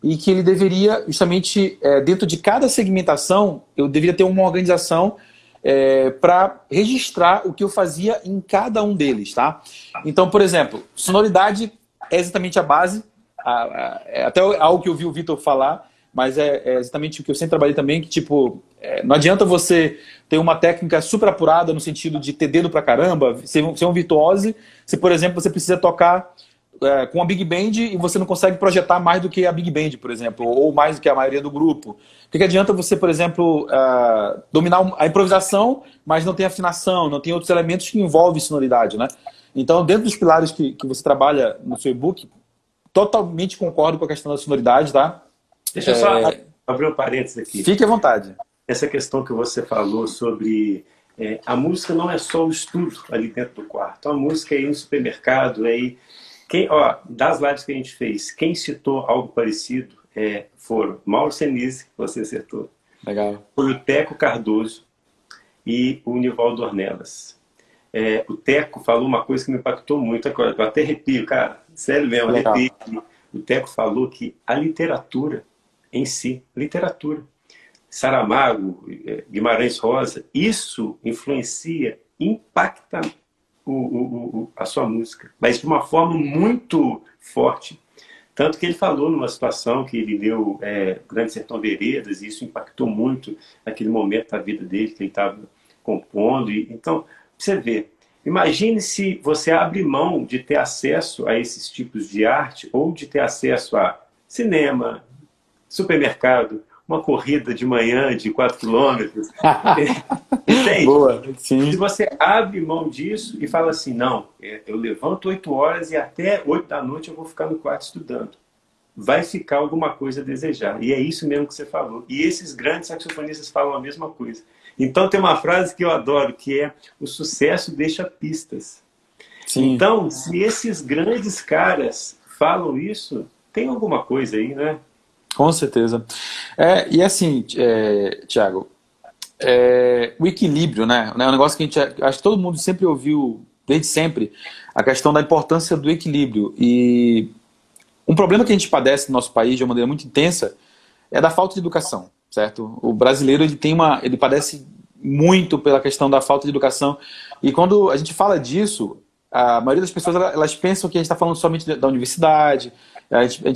e que ele deveria, justamente, é, dentro de cada segmentação, eu deveria ter uma organização é, para registrar o que eu fazia em cada um deles, tá? Então, por exemplo, sonoridade é exatamente a base, a, a, é até algo que eu vi o Vitor falar, mas é, é, exatamente o que eu sempre trabalhei também, que tipo, é, não adianta você ter uma técnica super apurada no sentido de ter dedo pra caramba, ser, ser um virtuose, se por exemplo você precisa tocar é, com a Big Band e você não consegue projetar mais do que a Big Band, por exemplo, ou mais do que a maioria do grupo. O que, que adianta você, por exemplo, uh, dominar a improvisação, mas não tem afinação, não tem outros elementos que envolvem sonoridade, né? Então, dentro dos pilares que, que você trabalha no seu e-book, totalmente concordo com a questão da sonoridade, tá? Deixa eu só é... abrir um parênteses aqui. Fique à vontade. Essa questão que você falou sobre é, a música não é só o estudo ali dentro do quarto. A música é ir no supermercado, é ir... Quem, ó, das lives que a gente fez, quem citou algo parecido é, foram Mauro Senise, você acertou. Legal. Foi o Teco Cardoso e o Nivaldo Ornelas. É, o Teco falou uma coisa que me impactou muito, eu até arrepio, cara, sério mesmo, arrepio. O Teco falou que a literatura em si, literatura. Saramago, eh, Guimarães Rosa, isso influencia, impacta o, o, o, a sua música, mas de uma forma muito forte. Tanto que ele falou numa situação que ele deu é, Grande Sertão Veredas, e isso impactou muito naquele momento da vida dele, que ele estava compondo. E, então, você vê, imagine se você abre mão de ter acesso a esses tipos de arte, ou de ter acesso a cinema, supermercado, uma corrida de manhã de 4 quilômetros. Entende? Boa, sim. Se você abre mão disso e fala assim, não, é, eu levanto 8 horas e até 8 da noite eu vou ficar no quarto estudando. Vai ficar alguma coisa a desejar. E é isso mesmo que você falou. E esses grandes saxofonistas falam a mesma coisa. Então tem uma frase que eu adoro, que é o sucesso deixa pistas. Sim. Então, se esses grandes caras falam isso, tem alguma coisa aí, né? Com certeza. É, e assim, é, Tiago, é, o equilíbrio, né? É um negócio que a gente acho que todo mundo sempre ouviu, desde sempre, a questão da importância do equilíbrio. E um problema que a gente padece no nosso país de uma maneira muito intensa é da falta de educação, certo? O brasileiro ele tem uma, ele padece muito pela questão da falta de educação e quando a gente fala disso, a maioria das pessoas elas pensam que a gente está falando somente da universidade,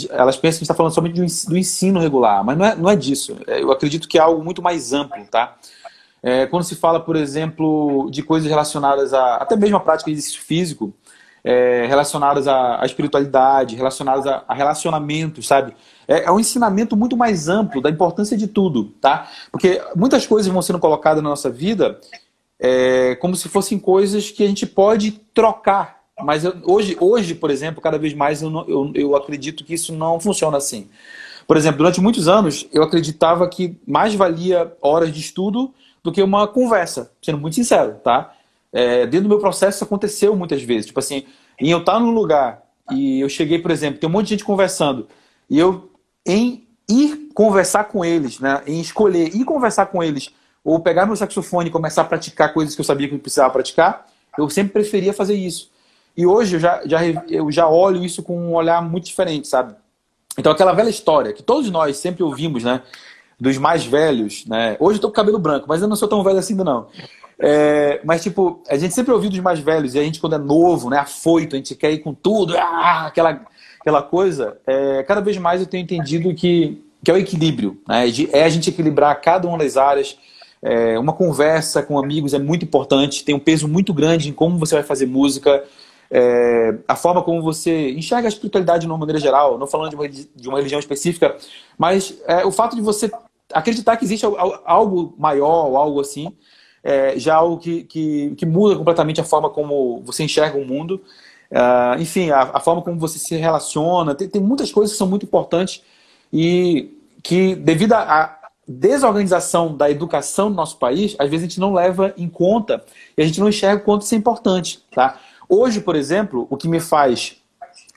elas pensam que está falando somente do ensino regular, mas não é, não é disso. É, eu acredito que é algo muito mais amplo, tá? É, quando se fala, por exemplo, de coisas relacionadas a até mesmo a prática de exercício físico, é, relacionadas à, à, espiritualidade, relacionadas a, a relacionamentos, sabe? É, é, um ensinamento muito mais amplo da importância de tudo, tá? Porque muitas coisas vão sendo colocadas na nossa vida é, como se fossem coisas que a gente pode trocar. Mas eu, hoje, hoje, por exemplo, cada vez mais eu, não, eu, eu acredito que isso não funciona assim. Por exemplo, durante muitos anos eu acreditava que mais valia horas de estudo do que uma conversa, sendo muito sincero, tá? É, dentro do meu processo isso aconteceu muitas vezes. Tipo assim, em eu estar num lugar e eu cheguei, por exemplo, tem um monte de gente conversando, e eu, em ir conversar com eles, né, em escolher ir conversar com eles, ou pegar meu saxofone e começar a praticar coisas que eu sabia que eu precisava praticar, eu sempre preferia fazer isso. E hoje eu já, já, eu já olho isso com um olhar muito diferente, sabe? Então aquela velha história que todos nós sempre ouvimos, né? Dos mais velhos, né? Hoje eu tô com cabelo branco, mas eu não sou tão velho assim ainda não. É, mas, tipo, a gente sempre ouviu dos mais velhos, e a gente, quando é novo, né, afoito, a gente quer ir com tudo, ah, aquela, aquela coisa. É, cada vez mais eu tenho entendido que, que é o equilíbrio, né, é a gente equilibrar cada uma das áreas. É, uma conversa com amigos é muito importante, tem um peso muito grande em como você vai fazer música, é, a forma como você enxerga a espiritualidade de uma maneira geral, não falando de uma, de uma religião específica, mas é, o fato de você acreditar que existe algo maior, algo assim, é, já algo que, que, que, muda completamente a forma como você enxerga o mundo. Uh, enfim, a, a, forma como você se relaciona. Tem, tem, muitas coisas que são muito importantes e que, devido à desorganização da educação do nosso país, às vezes a gente não leva em conta e a gente não enxerga o quanto isso é importante. Tá? Hoje, por exemplo, o que me faz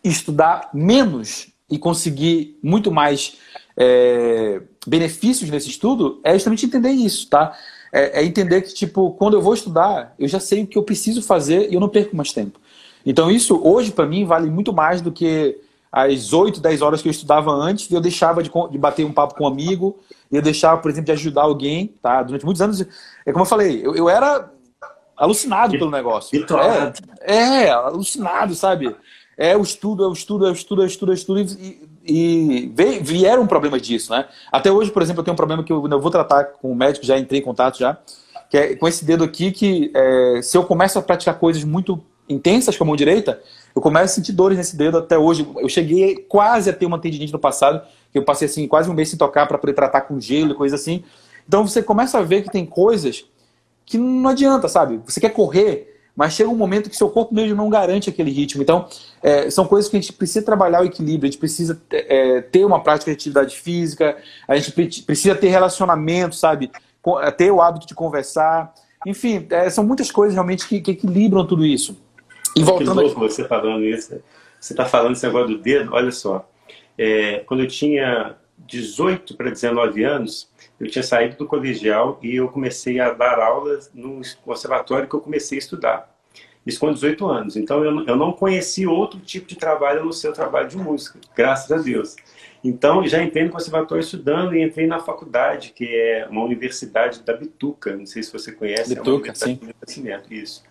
estudar menos e conseguir muito mais é, benefícios nesse estudo é justamente entender isso, tá? é, é, entender que, tipo, quando eu vou estudar, eu já sei o que eu preciso fazer e eu não perco mais tempo. Então, isso hoje, para mim, vale muito mais do que as 8, 10 horas que eu estudava antes, e eu deixava de, de bater um papo com um amigo, eu deixava, por exemplo, de ajudar alguém, tá? Durante muitos anos, é como eu falei, eu, eu era alucinado pelo negócio. É, é, alucinado, sabe? É o estudo, é o estudo, é o estudo, é o estudo, é o estudo, e, e vieram problemas disso, né? Até hoje, por exemplo, eu tenho um problema que eu, eu vou tratar com o médico, já entrei em contato já, que é com esse dedo aqui que é, se eu começo a praticar coisas muito intensas com a mão direita, eu começo a sentir dores nesse dedo até hoje. Eu cheguei quase a ter uma tendinite no passado, que eu passei assim quase um mês sem tocar para poder tratar com gelo e coisa assim. Então você começa a ver que tem coisas que não adianta, sabe? Você quer correr, mas chega um momento que seu corpo mesmo não garante aquele ritmo. Então, é, são coisas que a gente precisa trabalhar o equilíbrio, a gente precisa é, ter uma prática de atividade física, a gente precisa ter relacionamento, sabe? É, ter o hábito de conversar. Enfim, é, são muitas coisas realmente que, que, equilibram tudo isso. E voltando que louco você falando isso. Você está falando esse negócio do dedo, olha só. É, quando eu tinha 18 para 19 anos, eu tinha saído do colegial e eu comecei a dar aulas no conservatório que eu comecei a estudar. Isso com 18 anos. Então eu, eu não conheci outro tipo de trabalho no seu trabalho de música, graças a Deus. Então já entrei no conservatório estudando e entrei na faculdade, que é uma universidade da Bituca. Não sei se você conhece. Bituca, é sim. Isso.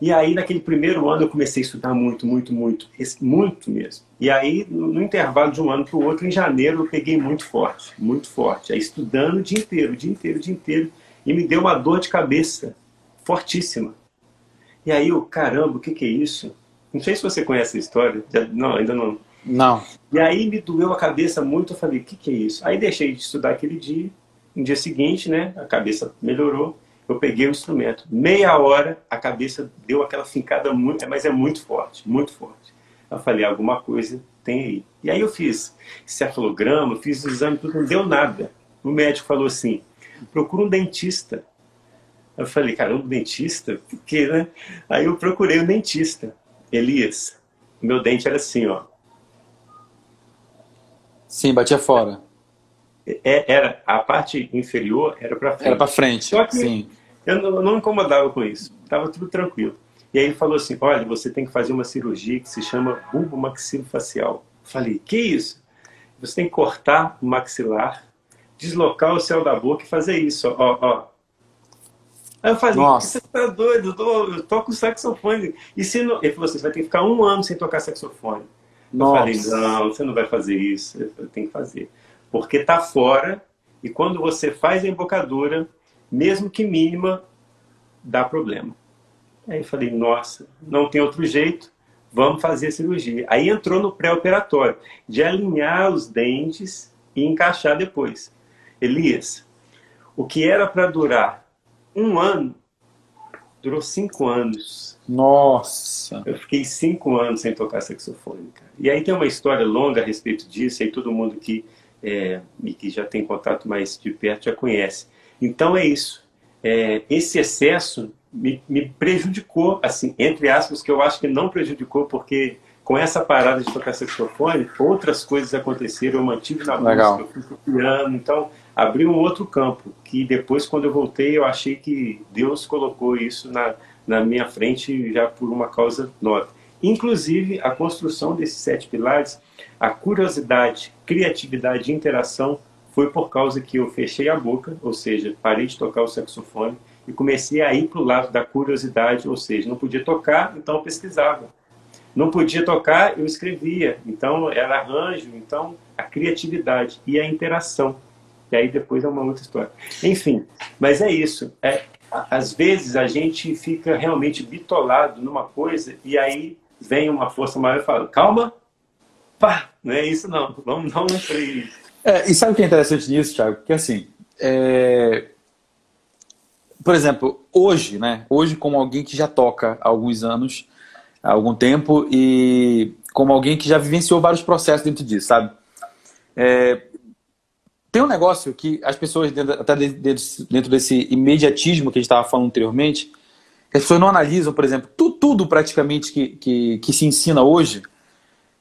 E aí, naquele primeiro ano, eu comecei a estudar muito, muito, muito, muito mesmo. E aí, no intervalo de um ano para o outro, em janeiro, eu peguei muito forte, muito forte. Aí, estudando o dia inteiro, o dia inteiro, o dia inteiro. E me deu uma dor de cabeça fortíssima. E aí, eu, caramba, o que, que é isso? Não sei se você conhece a história. Não, ainda não. Não. E aí, me doeu a cabeça muito. Eu falei, o que, que é isso? Aí, deixei de estudar aquele dia. No dia seguinte, né, a cabeça melhorou eu peguei o instrumento. Meia hora, a cabeça deu aquela fincada muito, mas é muito forte, muito forte. Eu falei, alguma coisa tem aí. E aí eu fiz cefalograma, fiz o exame, tudo, não deu nada. O médico falou assim, procura um dentista. Eu falei, caramba, dentista? Por quê, né? Aí eu procurei o um dentista. Elias, meu dente era assim, ó. Sim, batia fora. É, era a parte inferior era para frente. Era para frente. Só que sim. Eu não, não me incomodava com isso. Estava tudo tranquilo. E aí ele falou assim, olha, você tem que fazer uma cirurgia que se chama bulbo maxilofacial. Falei, que isso? Você tem que cortar o maxilar, deslocar o céu da boca e fazer isso, ó, ó. Aí eu falei, Nossa. você tá doido, eu, tô, eu toco saxofone. E se não... Ele falou assim, você vai ter que ficar um ano sem tocar saxofone. Nossa. Eu falei, não, você não vai fazer isso. Eu tenho que fazer. Porque tá fora, e quando você faz a embocadura, mesmo que mínima, dá problema. Aí eu falei, nossa, não tem outro jeito, vamos fazer a cirurgia. Aí entrou no pré-operatório, de alinhar os dentes e encaixar depois. Elias, o que era para durar um ano, durou cinco anos. Nossa! Eu fiquei cinco anos sem tocar saxofone, cara. E aí tem uma história longa a respeito disso, e todo mundo que, é, que já tem contato mais de perto já conhece. Então é isso. É, esse excesso me, me, prejudicou, assim, entre aspas, que eu acho que não prejudicou, porque com essa parada de tocar saxofone, outras coisas aconteceram, eu mantive na Legal. música, eu fui piano, então abriu um outro campo, que depois, quando eu voltei, eu achei que Deus colocou isso na, na minha frente já por uma causa nova. Inclusive, a construção desses sete pilares, a curiosidade, criatividade e interação foi por causa que eu fechei a boca, ou seja, parei de tocar o saxofone, e comecei a ir para o lado da curiosidade, ou seja, não podia tocar, então eu pesquisava. Não podia tocar, eu escrevia. Então era arranjo, então a criatividade e a interação. E aí depois é uma outra história. Enfim, mas é isso. É, às vezes a gente fica realmente bitolado numa coisa e aí vem uma força maior e fala, calma, pá, não é isso não, vamos não para isso. É, e sabe o que é interessante nisso, Thiago? Que assim, é, por exemplo, hoje, né? Hoje, como alguém que já toca há alguns anos, há algum tempo, e como alguém que já vivenciou vários processos dentro disso, sabe? É, tem um negócio que as pessoas, até dentro desse imediatismo que a gente estava falando anteriormente, as pessoas não analisam, por exemplo, tudo, tudo praticamente que, que, que, se ensina hoje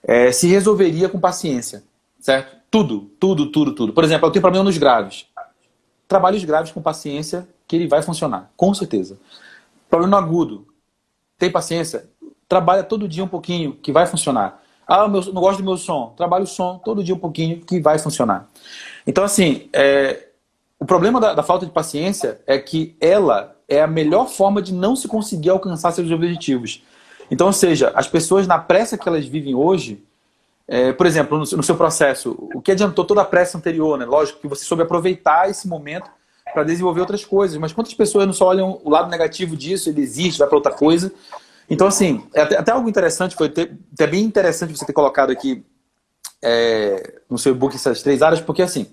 é, se resolveria com paciência, certo? Tudo, tudo, tudo, tudo. Por exemplo, eu tenho problema nos graves. Trabalhos graves com paciência que ele vai funcionar, com certeza. Problema agudo, tem paciência, trabalha todo dia um pouquinho, que vai funcionar. Ah, meu, não gosto do meu som, trabalha o som todo dia um pouquinho, que vai funcionar. Então, assim, é, o problema da, da, falta de paciência é que ela é a melhor forma de não se conseguir alcançar seus objetivos. Então, ou seja, as pessoas na pressa que elas vivem hoje, é, por exemplo, no, no, seu processo, o que adiantou toda a pressa anterior, né? Lógico que você soube aproveitar esse momento para desenvolver outras coisas. Mas quantas pessoas não só olham o lado negativo disso, ele existe, vai para outra coisa. Então, assim, é até, até algo interessante, foi ter, é bem interessante você ter colocado aqui é, no seu e-book essas três áreas, porque, assim,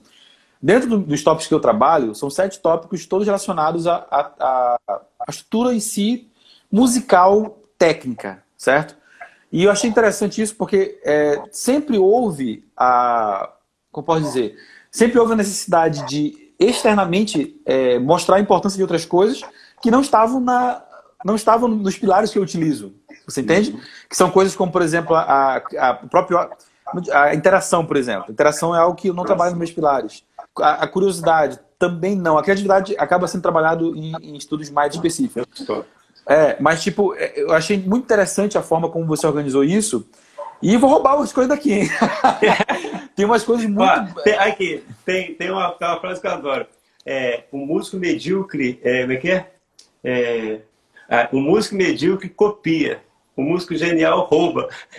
dentro do, dos tópicos que eu trabalho, são sete tópicos todos relacionados à a, a, a, estrutura em si musical técnica, certo? E eu achei interessante isso porque é, sempre houve a. Como posso dizer? Sempre houve a necessidade de externamente é, mostrar a importância de outras coisas que não estavam, na, não estavam nos pilares que eu utilizo. Você entende? Uhum. Que são coisas como, por exemplo, a, a, própria a interação, por exemplo. A interação é algo que eu não trabalho nos meus pilares. A, a curiosidade também não. A criatividade acaba sendo trabalhado em, em estudos mais específicos. É, mas tipo, é, eu achei muito interessante a forma como você organizou isso. E vou roubar as coisas daqui, hein? tem umas coisas muito. Ah, tem, aqui, tem, tem uma, uma frase que eu adoro. É, um músico medíocre. É, como é que é? é ah, um músico medíocre copia. O músico genial rouba.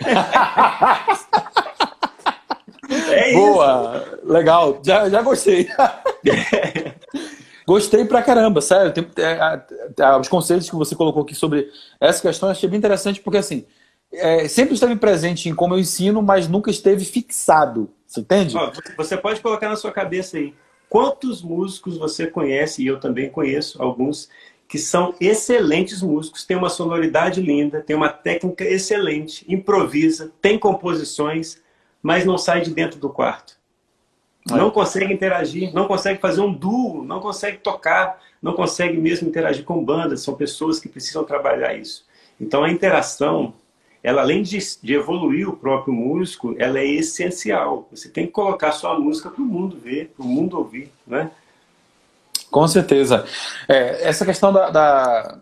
é Boa! Isso. Legal, já, já gostei. Gostei pra caramba, sério. Tem, é, é, os conceitos que você colocou aqui sobre essa questão eu achei bem interessante, porque assim, é, sempre esteve presente em como eu ensino, mas nunca esteve fixado. Você entende? você pode colocar na sua cabeça aí. Quantos músicos você conhece, e eu também conheço alguns, que são excelentes músicos, têm uma sonoridade linda, têm uma técnica excelente, improvisa, tem composições, mas não sai de dentro do quarto. É. Não consegue interagir, não consegue fazer um duo, não consegue tocar, não consegue mesmo interagir com bandas. São pessoas que precisam trabalhar isso. Então a interação ela além de, de, evoluir o próprio músico, ela é essencial. Você tem que colocar sua música para o mundo ver, para o mundo ouvir, né? Com certeza. É, essa questão da, da,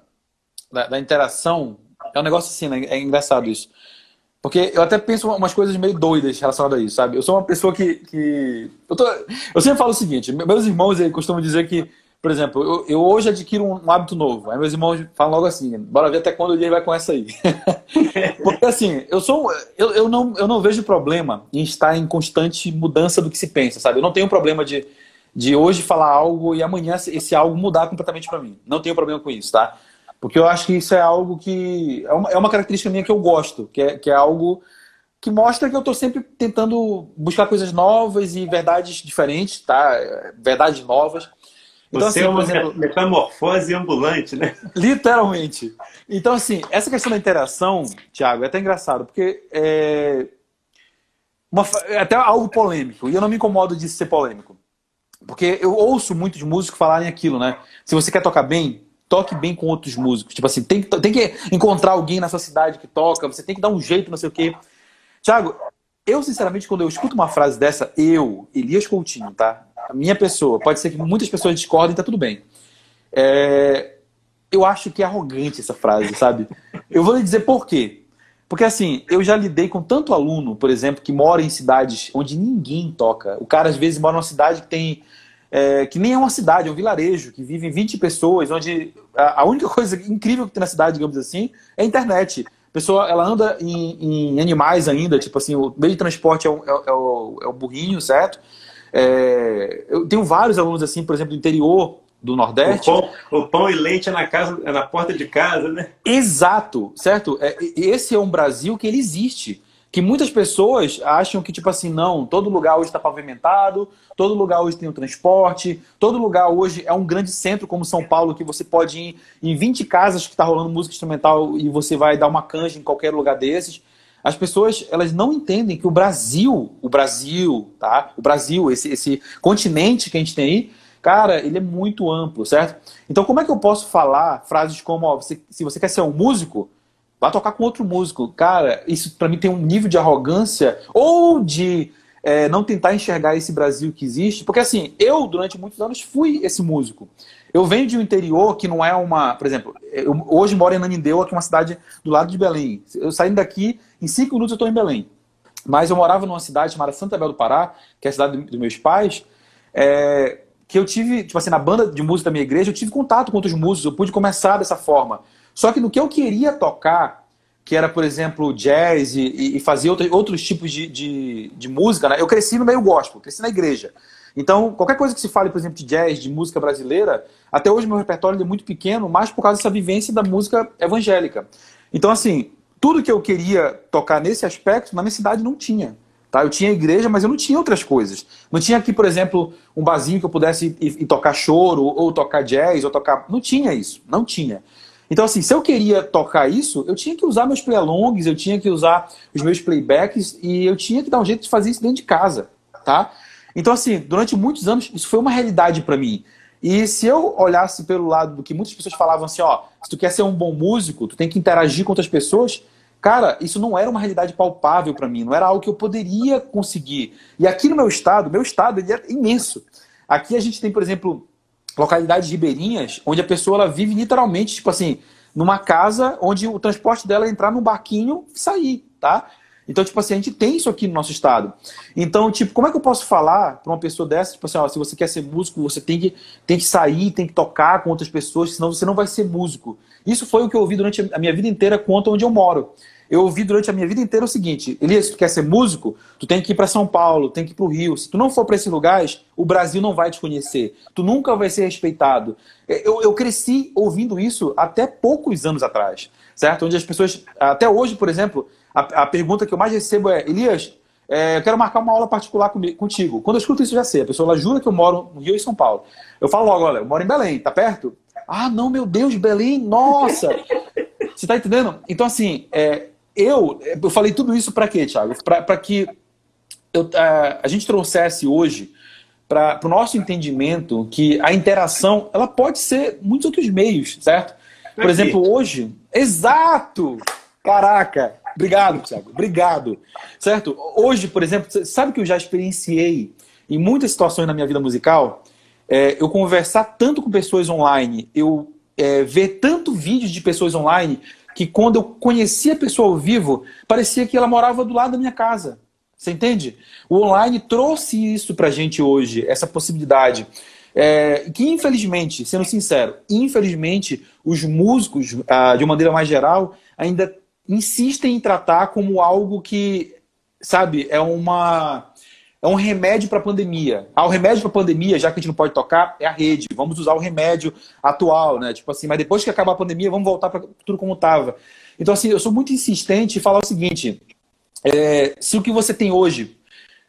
da, da, interação é um negócio assim, né? é engraçado isso. Porque eu até penso umas coisas meio doidas relacionadas a isso, sabe? Eu sou uma pessoa que. que... Eu, tô... eu sempre falo o seguinte: meus irmãos costumam dizer que, por exemplo, eu, eu hoje adquiro um, hábito novo. Aí meus irmãos falam logo assim: bora ver até quando dia vai com essa aí. Porque assim, eu sou. Eu, eu, não, eu não vejo problema em estar em constante mudança do que se pensa, sabe? Eu não tenho problema de, de hoje falar algo e amanhã esse algo mudar completamente para mim. Não tenho problema com isso, tá? Porque eu acho que isso é algo que. É uma, é uma característica minha que eu gosto, que é, que é algo que mostra que eu estou sempre tentando buscar coisas novas e verdades diferentes, tá? Verdades novas. Então, Você assim, é uma exemplo, metamorfose ambulante, né? Literalmente. Então, assim, essa questão da interação, Thiago, é até engraçado, porque é, uma, é até algo polêmico, e eu não me incomodo de ser polêmico. Porque eu ouço muitos músicos falarem aquilo, né? Se você quer tocar bem, toque bem com outros músicos. Tipo assim, tem, tem que encontrar alguém na sua cidade que toca, você tem que dar um jeito, não sei o quê. Tiago, eu, sinceramente, quando eu escuto uma frase dessa, eu, Elias Coutinho, tá? A minha pessoa, pode ser que muitas pessoas discordem, tá tudo bem. É... Eu acho que é arrogante essa frase, sabe? Eu vou lhe dizer por quê. Porque assim, eu já lidei com tanto aluno, por exemplo, que mora em cidades onde ninguém toca. O cara às vezes mora numa cidade que tem é, que nem é uma cidade, é um vilarejo, que vivem 20 pessoas, onde a, a, única coisa incrível que tem na cidade, digamos assim, é a internet. A pessoa, ela anda em, em animais ainda, tipo assim, o meio de transporte é o, é, é o, é o burrinho, certo? É, eu tenho vários alunos assim, por exemplo, do interior do Nordeste. O pão, o pão, e leite é na, casa, é na porta de casa, né? Exato, certo? É, esse é um Brasil que ele existe que muitas pessoas acham que, tipo assim, não, todo lugar hoje está pavimentado, todo lugar hoje tem o um transporte, todo lugar hoje é um grande centro como São Paulo, que você pode ir em 20 casas que está rolando música instrumental e você vai dar uma canja em qualquer lugar desses. As pessoas, elas não entendem que o Brasil, o Brasil, tá? O Brasil, esse, esse continente que a gente tem aí, cara, ele é muito amplo, certo? Então, como é que eu posso falar frases como, ó, você, se você quer ser um músico, Vai tocar com outro músico. Cara, isso para mim tem um nível de arrogância ou de é, não tentar enxergar esse Brasil que existe. Porque assim, eu durante muitos anos fui esse músico. Eu venho de um interior que não é uma. Por exemplo, eu hoje moro em Nanindeu, que é uma cidade do lado de Belém. Eu saindo daqui, em cinco minutos eu estou em Belém. Mas eu morava numa cidade chamada Santa Bel do Pará, que é a cidade dos meus pais, é, que eu tive, tipo assim, na banda de música da minha igreja, eu tive contato com outros músicos, eu pude começar dessa forma. Só que no que eu queria tocar, que era, por exemplo, jazz e, e fazer outro, outros tipos de, de, de música, né? eu cresci no meio gospel, cresci na igreja. Então, qualquer coisa que se fale, por exemplo, de jazz, de música brasileira, até hoje meu repertório é muito pequeno, mas por causa dessa vivência da música evangélica. Então, assim, tudo que eu queria tocar nesse aspecto, na minha cidade não tinha. Tá? Eu tinha igreja, mas eu não tinha outras coisas. Não tinha aqui, por exemplo, um barzinho que eu pudesse ir, ir tocar choro, ou tocar jazz, ou tocar. Não tinha isso. Não tinha. Então, assim, se eu queria tocar isso, eu tinha que usar meus play-alongs, eu tinha que usar os meus playbacks e eu tinha que dar um jeito de fazer isso dentro de casa, tá? Então, assim, durante muitos anos, isso foi uma realidade para mim. E se eu olhasse pelo lado do que muitas pessoas falavam assim, ó, se tu quer ser um bom músico, tu tem que interagir com outras pessoas, cara, isso não era uma realidade palpável para mim, não era algo que eu poderia conseguir. E aqui no meu estado, meu estado ele é imenso. Aqui a gente tem, por exemplo, localidades ribeirinhas, onde a pessoa ela vive literalmente, tipo assim, numa casa onde o transporte dela é entrar num barquinho e sair, tá? Então, tipo assim, a gente tem isso aqui no nosso estado. Então, tipo, como é que eu posso falar para uma pessoa dessa, tipo assim, ó, se você quer ser músico, você tem que, tem que sair, tem que tocar com outras pessoas, senão você não vai ser músico. Isso foi o que eu ouvi durante a minha vida inteira quanto onde eu moro eu ouvi durante a minha vida inteira o seguinte: Elias, se tu quer ser músico, tu tem que ir para São Paulo, tem que ir para o Rio. Se tu não for para esses lugares, o Brasil não vai te conhecer. Tu nunca vai ser respeitado. Eu, eu cresci ouvindo isso até poucos anos atrás, certo? Onde as pessoas, até hoje, por exemplo, a, a pergunta que eu mais recebo é: Elias, é, eu quero marcar uma aula particular comigo, contigo. Quando eu escuto isso, já sei. A pessoa ela jura que eu moro no Rio e São Paulo. Eu falo logo: olha, eu moro em Belém, tá perto? Ah, não, meu Deus, Belém, nossa! Você tá entendendo? Então, assim, é, eu, eu falei tudo isso para quê, Thiago? Para que eu, a, a, gente trouxesse hoje para o nosso entendimento que a interação ela pode ser muitos outros meios, certo? Por exemplo, hoje. Exato! Caraca! Obrigado, Thiago. Obrigado. Certo? Hoje, por exemplo, sabe que eu já experienciei em muitas situações na minha vida musical? É, eu conversar tanto com pessoas online, eu é, ver tanto vídeos de pessoas online que quando eu conhecia a pessoa ao vivo, parecia que ela morava do lado da minha casa. Você entende? O online trouxe isso pra gente hoje, essa possibilidade. É, que infelizmente, sendo sincero, infelizmente os músicos, ah, de uma maneira mais geral, ainda insistem em tratar como algo que, sabe, é uma é um remédio para a pandemia. Ah, o remédio para a pandemia, já que a gente não pode tocar, é a rede. Vamos usar o remédio atual, né? Tipo assim, mas depois que acabar a pandemia, vamos voltar para tudo como estava. Então, assim, eu sou muito insistente em falar o seguinte: é, se o que você tem hoje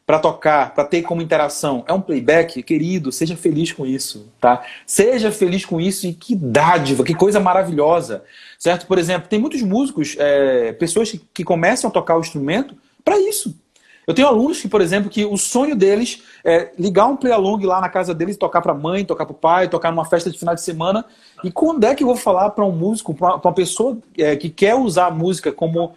para tocar, para ter como interação é um playback, querido, seja feliz com isso, tá? Seja feliz com isso e que dádiva, que coisa maravilhosa, certo? Por exemplo, tem muitos músicos, é, pessoas que, que começam a tocar o instrumento para isso eu tenho alunos que, por exemplo, que o sonho deles é ligar um play along lá na casa deles, tocar para a mãe, tocar para o pai, tocar numa festa de final de semana. E quando é que eu vou falar para um músico, para uma pessoa é, que quer usar a música como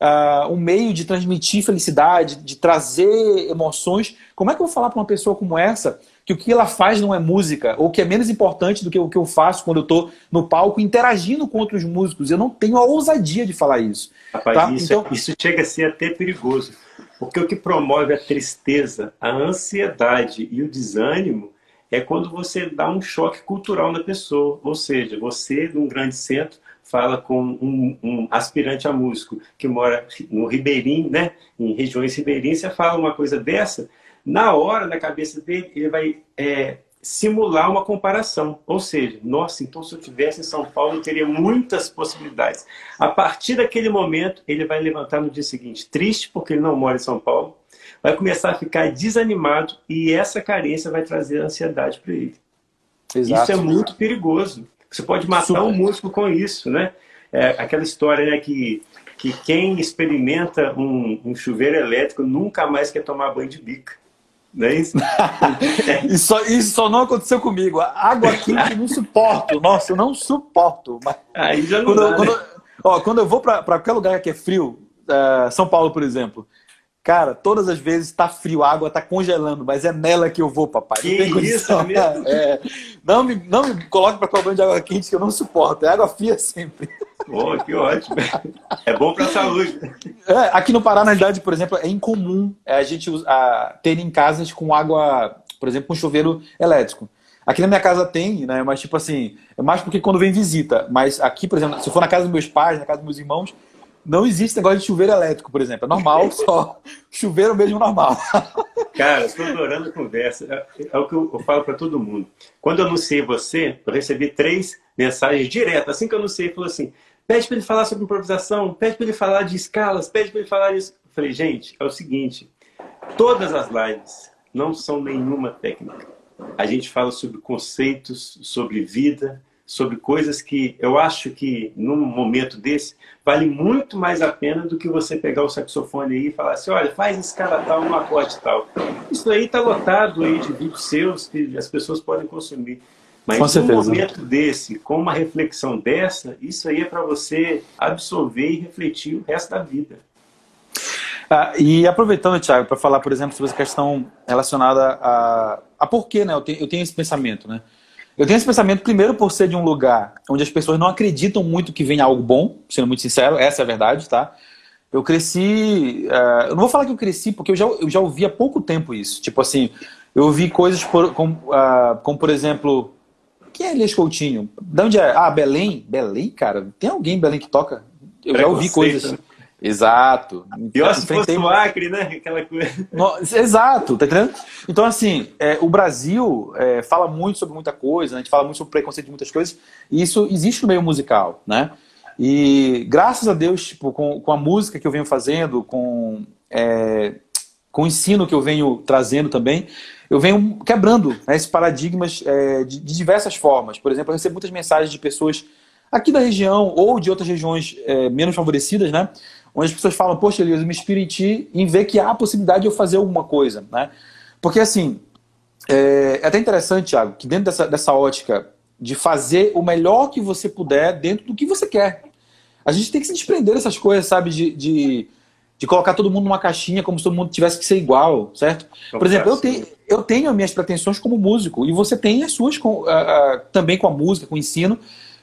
uh, um meio de transmitir felicidade, de trazer emoções, como é que eu vou falar para uma pessoa como essa que o que ela faz não é música, ou que é menos importante do que o que eu faço quando eu estou no palco interagindo com outros músicos? Eu não tenho a ousadia de falar isso. Rapaz, tá? isso, então... isso chega a ser até perigoso porque o que promove a tristeza, a ansiedade e o desânimo é quando você dá um choque cultural na pessoa. Ou seja, você, num grande centro, fala com um, um, aspirante a músico que mora no Ribeirinho, né? em regiões ribeirinhas, você fala uma coisa dessa, na hora, na cabeça dele, ele vai é, simular uma comparação. Ou seja, nossa, então se eu tivesse em São Paulo, eu teria muitas possibilidades. A partir daquele momento, ele vai levantar no dia seguinte, triste porque ele não mora em São Paulo, vai começar a ficar desanimado e essa carência vai trazer ansiedade para ele. Exato. Isso é muito perigoso. Você pode matar Super. um músico com isso, né? É aquela história né, que, que quem experimenta um, um chuveiro elétrico nunca mais quer tomar banho de bica. Não é isso? isso, só, isso só não aconteceu comigo. Água quente eu não suporto. Nossa, eu não suporto. Mas Aí já não quando, dá, eu, né? quando, ó, quando eu vou para qualquer lugar que é frio, uh, São Paulo, por exemplo, cara, todas as vezes está frio, a água está congelando, mas é nela que eu vou, papai. Que não isso é mesmo? É, não, me, não me coloque para banho de água quente que eu não suporto. É água fria sempre. Pô, que ótimo. É bom para a saúde. É, aqui no Pará, na realidade, por exemplo, é incomum é, a gente a, ter em casas com água, por exemplo, com chuveiro elétrico. Aqui na minha casa tem, né? Mas tipo assim, é mais porque quando vem visita. Mas aqui, por exemplo, se for na casa dos meus pais, na casa dos meus irmãos, não existe negócio de chuveiro elétrico, por exemplo. É normal, só chuveiro mesmo normal. Cara, estou adorando a conversa. É, é o que eu, falo para todo mundo. Quando eu anunciei você, eu recebi três mensagens diretas. Assim que eu anunciei, falou assim: Pede para ele falar sobre improvisação, pede para ele falar de escalas, pede para ele falar disso. Eu falei, gente, é o seguinte: todas as lives não são nenhuma técnica. A gente fala sobre conceitos, sobre vida, sobre coisas que eu acho que num momento desse vale muito mais a pena do que você pegar o saxofone aí e falar assim, olha, faz escala tal, um acorde tal. Isso aí está lotado aí de vídeos seus que as pessoas podem consumir. Mas um momento desse, com uma reflexão dessa, isso aí é para você absorver e refletir o resto da vida. Ah, e aproveitando, Thiago, para falar, por exemplo, sobre essa questão relacionada a, a por que né, eu, tenho, eu tenho esse pensamento. Né? Eu tenho esse pensamento, primeiro, por ser de um lugar onde as pessoas não acreditam muito que venha algo bom, sendo muito sincero, essa é a verdade, tá? Eu cresci. Uh, eu não vou falar que eu cresci, porque eu já, eu já ouvi há pouco tempo isso. Tipo assim, eu ouvi coisas por, como, uh, como, por exemplo, quem é Elias Coutinho? De onde é? Ah, Belém? Belém, cara? Tem alguém em Belém que toca? Eu já ouvi coisas. Exato. Pior se fosse o Acre, né? Aquela coisa. Exato, tá entendendo? Então, assim, é, o Brasil é, fala muito sobre muita coisa, né? a gente fala muito sobre preconceito de muitas coisas, e isso existe no meio musical, né? E graças a Deus, tipo, com, com a música que eu venho fazendo, com, é, com o ensino que eu venho trazendo também, eu venho quebrando né, esses paradigmas é, de, de, diversas formas. Por exemplo, eu recebo muitas mensagens de pessoas aqui da região ou de outras regiões é, menos favorecidas, né? Onde as pessoas falam, poxa, Elias, eu me inspiro em ti em ver que há a possibilidade de eu fazer alguma coisa, né? Porque, assim, é, é até interessante, Thiago, que dentro dessa, dessa ótica de fazer o melhor que você puder dentro do que você quer. A gente tem que se desprender dessas coisas, sabe? de, de de colocar todo mundo numa caixinha como se todo mundo tivesse que ser igual, certo? Por exemplo, eu tenho, eu tenho as minhas pretensões como músico e você tem as suas com, uh, uh, também com a música, com o ensino.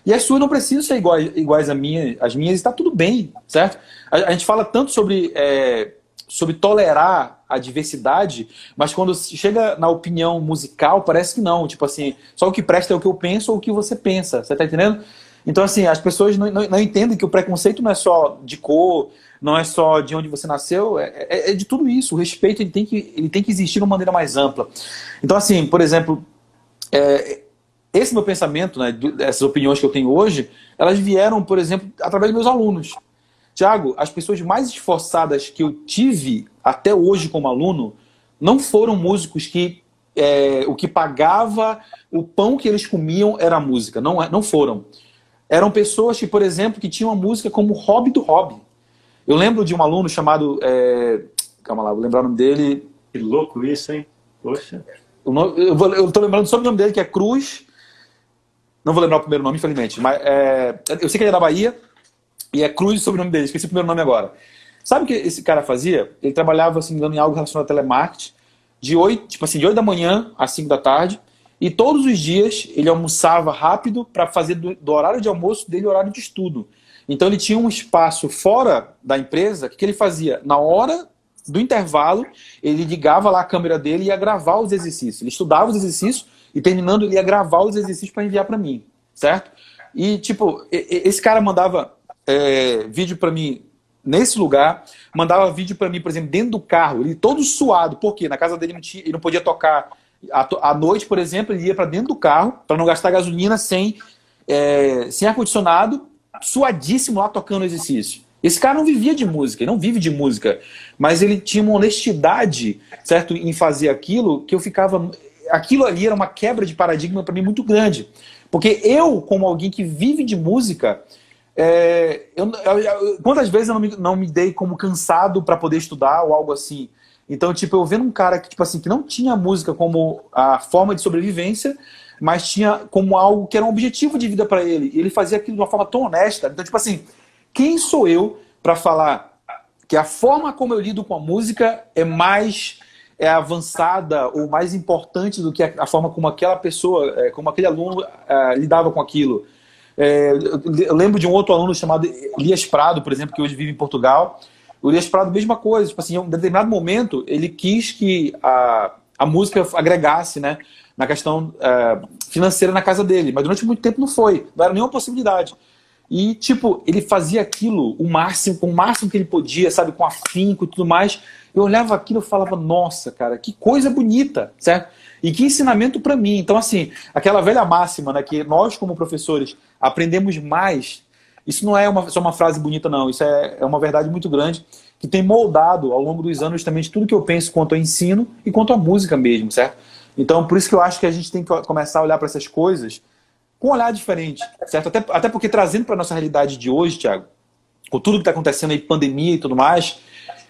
E as suas não precisam ser iguais, iguais às minhas, às minhas, está tudo bem, certo? A, a, gente fala tanto sobre, é, sobre tolerar a diversidade, mas quando chega na opinião musical, parece que não. Tipo assim, só o que presta é o que eu penso ou o que você pensa. Você tá entendendo? Então, assim, as pessoas não, não, não entendem que o preconceito não é só de cor, não é só de onde você nasceu, é, é, é, de tudo isso. O respeito ele tem, que, ele tem que existir de uma maneira mais ampla. Então, assim, por exemplo, é, esse meu pensamento, né, essas opiniões que eu tenho hoje, elas vieram, por exemplo, através dos meus alunos. Tiago, as pessoas mais esforçadas que eu tive até hoje como aluno não foram músicos que é, o que pagava o pão que eles comiam era a música. Não, não foram. Eram pessoas que, por exemplo, que tinham a música como hobby do hobby. Eu lembro de um aluno chamado. É... Calma lá, vou lembrar o nome dele. Que louco isso, hein? Poxa. Eu estou lembrando sobre o nome dele, que é Cruz. Não vou lembrar o primeiro nome, infelizmente. Mas é... eu sei que ele é da Bahia. E é Cruz o sobrenome dele, esqueci o primeiro nome agora. Sabe o que esse cara fazia? Ele trabalhava, assim, em algo relacionado a telemarketing, de 8, tipo assim, de 8 da manhã às 5 da tarde, e todos os dias ele almoçava rápido para fazer do, do, horário de almoço dele horário de estudo. Então ele tinha um espaço fora da empresa, que, que ele fazia? Na hora do intervalo, ele ligava lá a câmera dele e ia gravar os exercícios. Ele estudava os exercícios e terminando ele ia gravar os exercícios para enviar para mim, certo? E tipo, esse cara mandava é, vídeo para mim nesse lugar, mandava vídeo para mim, por exemplo, dentro do carro, ele todo suado, porque na casa dele não tinha, ele não podia tocar à noite, por exemplo, ele ia para dentro do carro para não gastar gasolina sem é, sem ar condicionado suadíssimo lá tocando exercício. Esse cara não vivia de música, ele não vive de música, mas ele tinha uma honestidade, certo, em fazer aquilo que eu ficava. Aquilo ali era uma quebra de paradigma para mim muito grande. Porque eu, como alguém que vive de música, é, eu, eu, quantas vezes eu não me, não me dei como cansado para poder estudar ou algo assim? Então, tipo, eu vendo um cara que, tipo assim, que não tinha música como a forma de sobrevivência, mas tinha como algo que era um objetivo de vida para ele. E ele fazia aquilo de uma forma tão honesta. Então, tipo assim, quem sou eu para falar que a forma como eu lido com a música é mais é avançada ou mais importante do que a, forma como aquela pessoa, é, como aquele aluno é, lidava com aquilo. É, eu lembro de um outro aluno chamado Elias Prado, por exemplo, que hoje vive em Portugal. O Elias Prado, mesma coisa. Tipo assim, em um determinado momento, ele quis que a, a música agregasse, né? na questão é, financeira na casa dele, mas durante muito tempo não foi, não era nenhuma possibilidade. E, tipo, ele fazia aquilo o máximo, com o máximo que ele podia, sabe, com afinco e tudo mais. Eu olhava aquilo e falava, nossa, cara, que coisa bonita, certo? E que ensinamento para mim. Então, assim, aquela velha máxima, né, que nós, como professores, aprendemos mais. Isso não é uma, só uma frase bonita, não. Isso é, é uma verdade muito grande que tem moldado ao longo dos anos também tudo que eu penso quanto ao ensino e quanto à música mesmo, certo? Então, por isso que eu acho que a gente tem que começar a olhar para essas coisas com um olhar diferente, certo? Até, até porque trazendo para nossa realidade de hoje, Tiago, com tudo que está acontecendo aí, pandemia e tudo mais,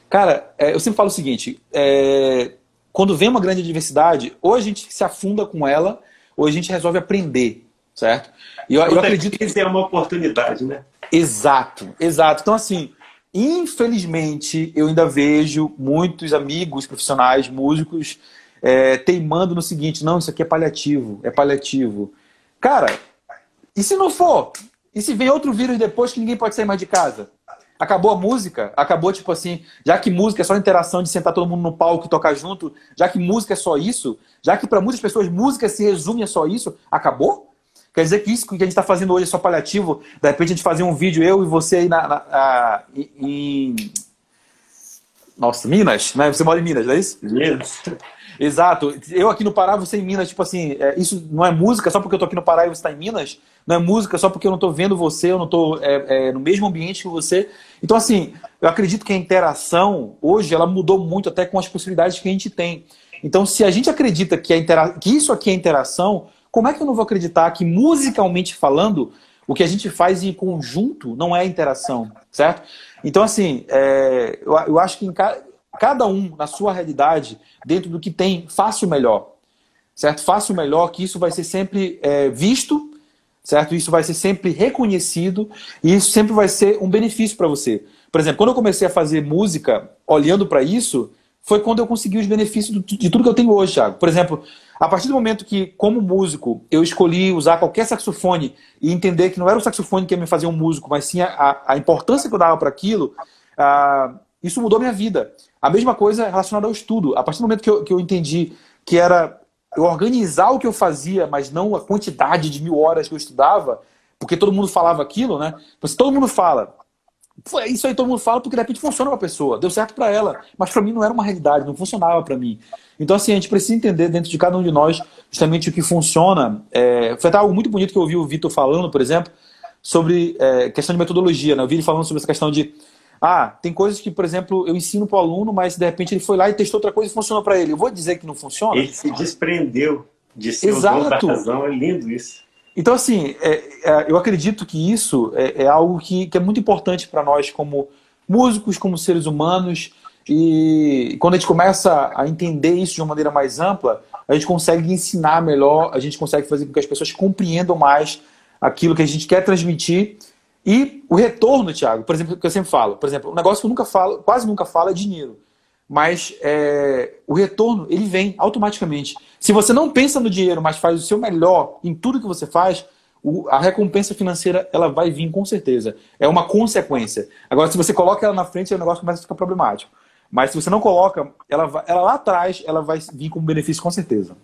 cara, é, eu sempre falo o seguinte, é, quando vem uma grande adversidade, ou a gente se afunda com ela, ou a gente resolve aprender, certo? E eu, eu acredito que isso é uma oportunidade, né? Exato, exato. Então, assim, infelizmente, eu ainda vejo muitos amigos profissionais, músicos, é, teimando no seguinte: não, isso aqui é paliativo, é paliativo. Cara, e se não for? E se vem outro vírus depois que ninguém pode sair mais de casa? Acabou a música? Acabou, tipo assim, já que música é só interação de sentar todo mundo no palco e tocar junto, já que música é só isso, já que para muitas pessoas música se resume a só isso, acabou? Quer dizer que isso que a gente está fazendo hoje é só paliativo? De repente a gente fazer um vídeo, eu e você aí na, na, na em. Nossa, Minas, né? Você mora em Minas, não é isso? Minas. Exato. Eu aqui no Pará, você em Minas, tipo assim, é, isso não é música só porque eu tô aqui no Pará e você está em Minas. Não é música só porque eu não tô vendo você, eu não tô é, é, no mesmo ambiente que você. Então, assim, eu acredito que a interação, hoje, ela mudou muito até com as possibilidades que a gente tem. Então, se a gente acredita que, intera... que isso aqui é interação, como é que eu não vou acreditar que, musicalmente falando, o que a gente faz em conjunto não é interação, certo? Então, assim, é, eu, eu, acho que em, cada um na sua realidade, dentro do que tem, faça o melhor. Certo? Faça o melhor, que isso vai ser sempre é, visto, certo? Isso vai ser sempre reconhecido e isso sempre vai ser um benefício para você. Por exemplo, quando eu comecei a fazer música, olhando para isso, foi quando eu consegui os benefícios de tudo que eu tenho hoje, Thiago. Por exemplo, a partir do momento que, como músico, eu escolhi usar qualquer saxofone e entender que não era o saxofone que ia me fazer um músico, mas sim a, a importância que eu dava para aquilo, uh, isso mudou minha vida. A mesma coisa relacionada ao estudo. A partir do momento que eu, que eu entendi que era eu organizar o que eu fazia, mas não a quantidade de mil horas que eu estudava, porque todo mundo falava aquilo, né? Mas todo mundo fala. Isso aí todo mundo fala porque de repente funciona para a pessoa, deu certo para ela, mas para mim não era uma realidade, não funcionava para mim. Então, assim, a gente precisa entender dentro de cada um de nós justamente o que funciona. É, foi até algo muito bonito que eu ouvi o Vitor falando, por exemplo, sobre é, questão de metodologia. Né? Eu vi ele falando sobre essa questão de ah, tem coisas que, por exemplo, eu ensino para o aluno, mas de repente ele foi lá e testou outra coisa e funcionou para ele. Eu vou dizer que não funciona? Ele se desprendeu de ser Exato. dono razão. É lindo isso. Então, assim, é, é, eu acredito que isso é, é algo que, que, é muito importante para nós como músicos, como seres humanos. E quando a gente começa a entender isso de uma maneira mais ampla, a gente consegue ensinar melhor, a gente consegue fazer com que as pessoas compreendam mais aquilo que a gente quer transmitir e o retorno, Thiago, por exemplo, que eu sempre falo, por exemplo, um negócio que eu nunca falo, quase nunca falo é dinheiro. Mas é, o retorno, ele vem automaticamente. Se você não pensa no dinheiro, mas faz o seu melhor em tudo que você faz, o, a recompensa financeira ela vai vir com certeza. É uma consequência. Agora, se você coloca ela na frente, o negócio começa a ficar problemático. Mas se você não coloca, ela, ela lá atrás, ela vai vir com benefício com certeza.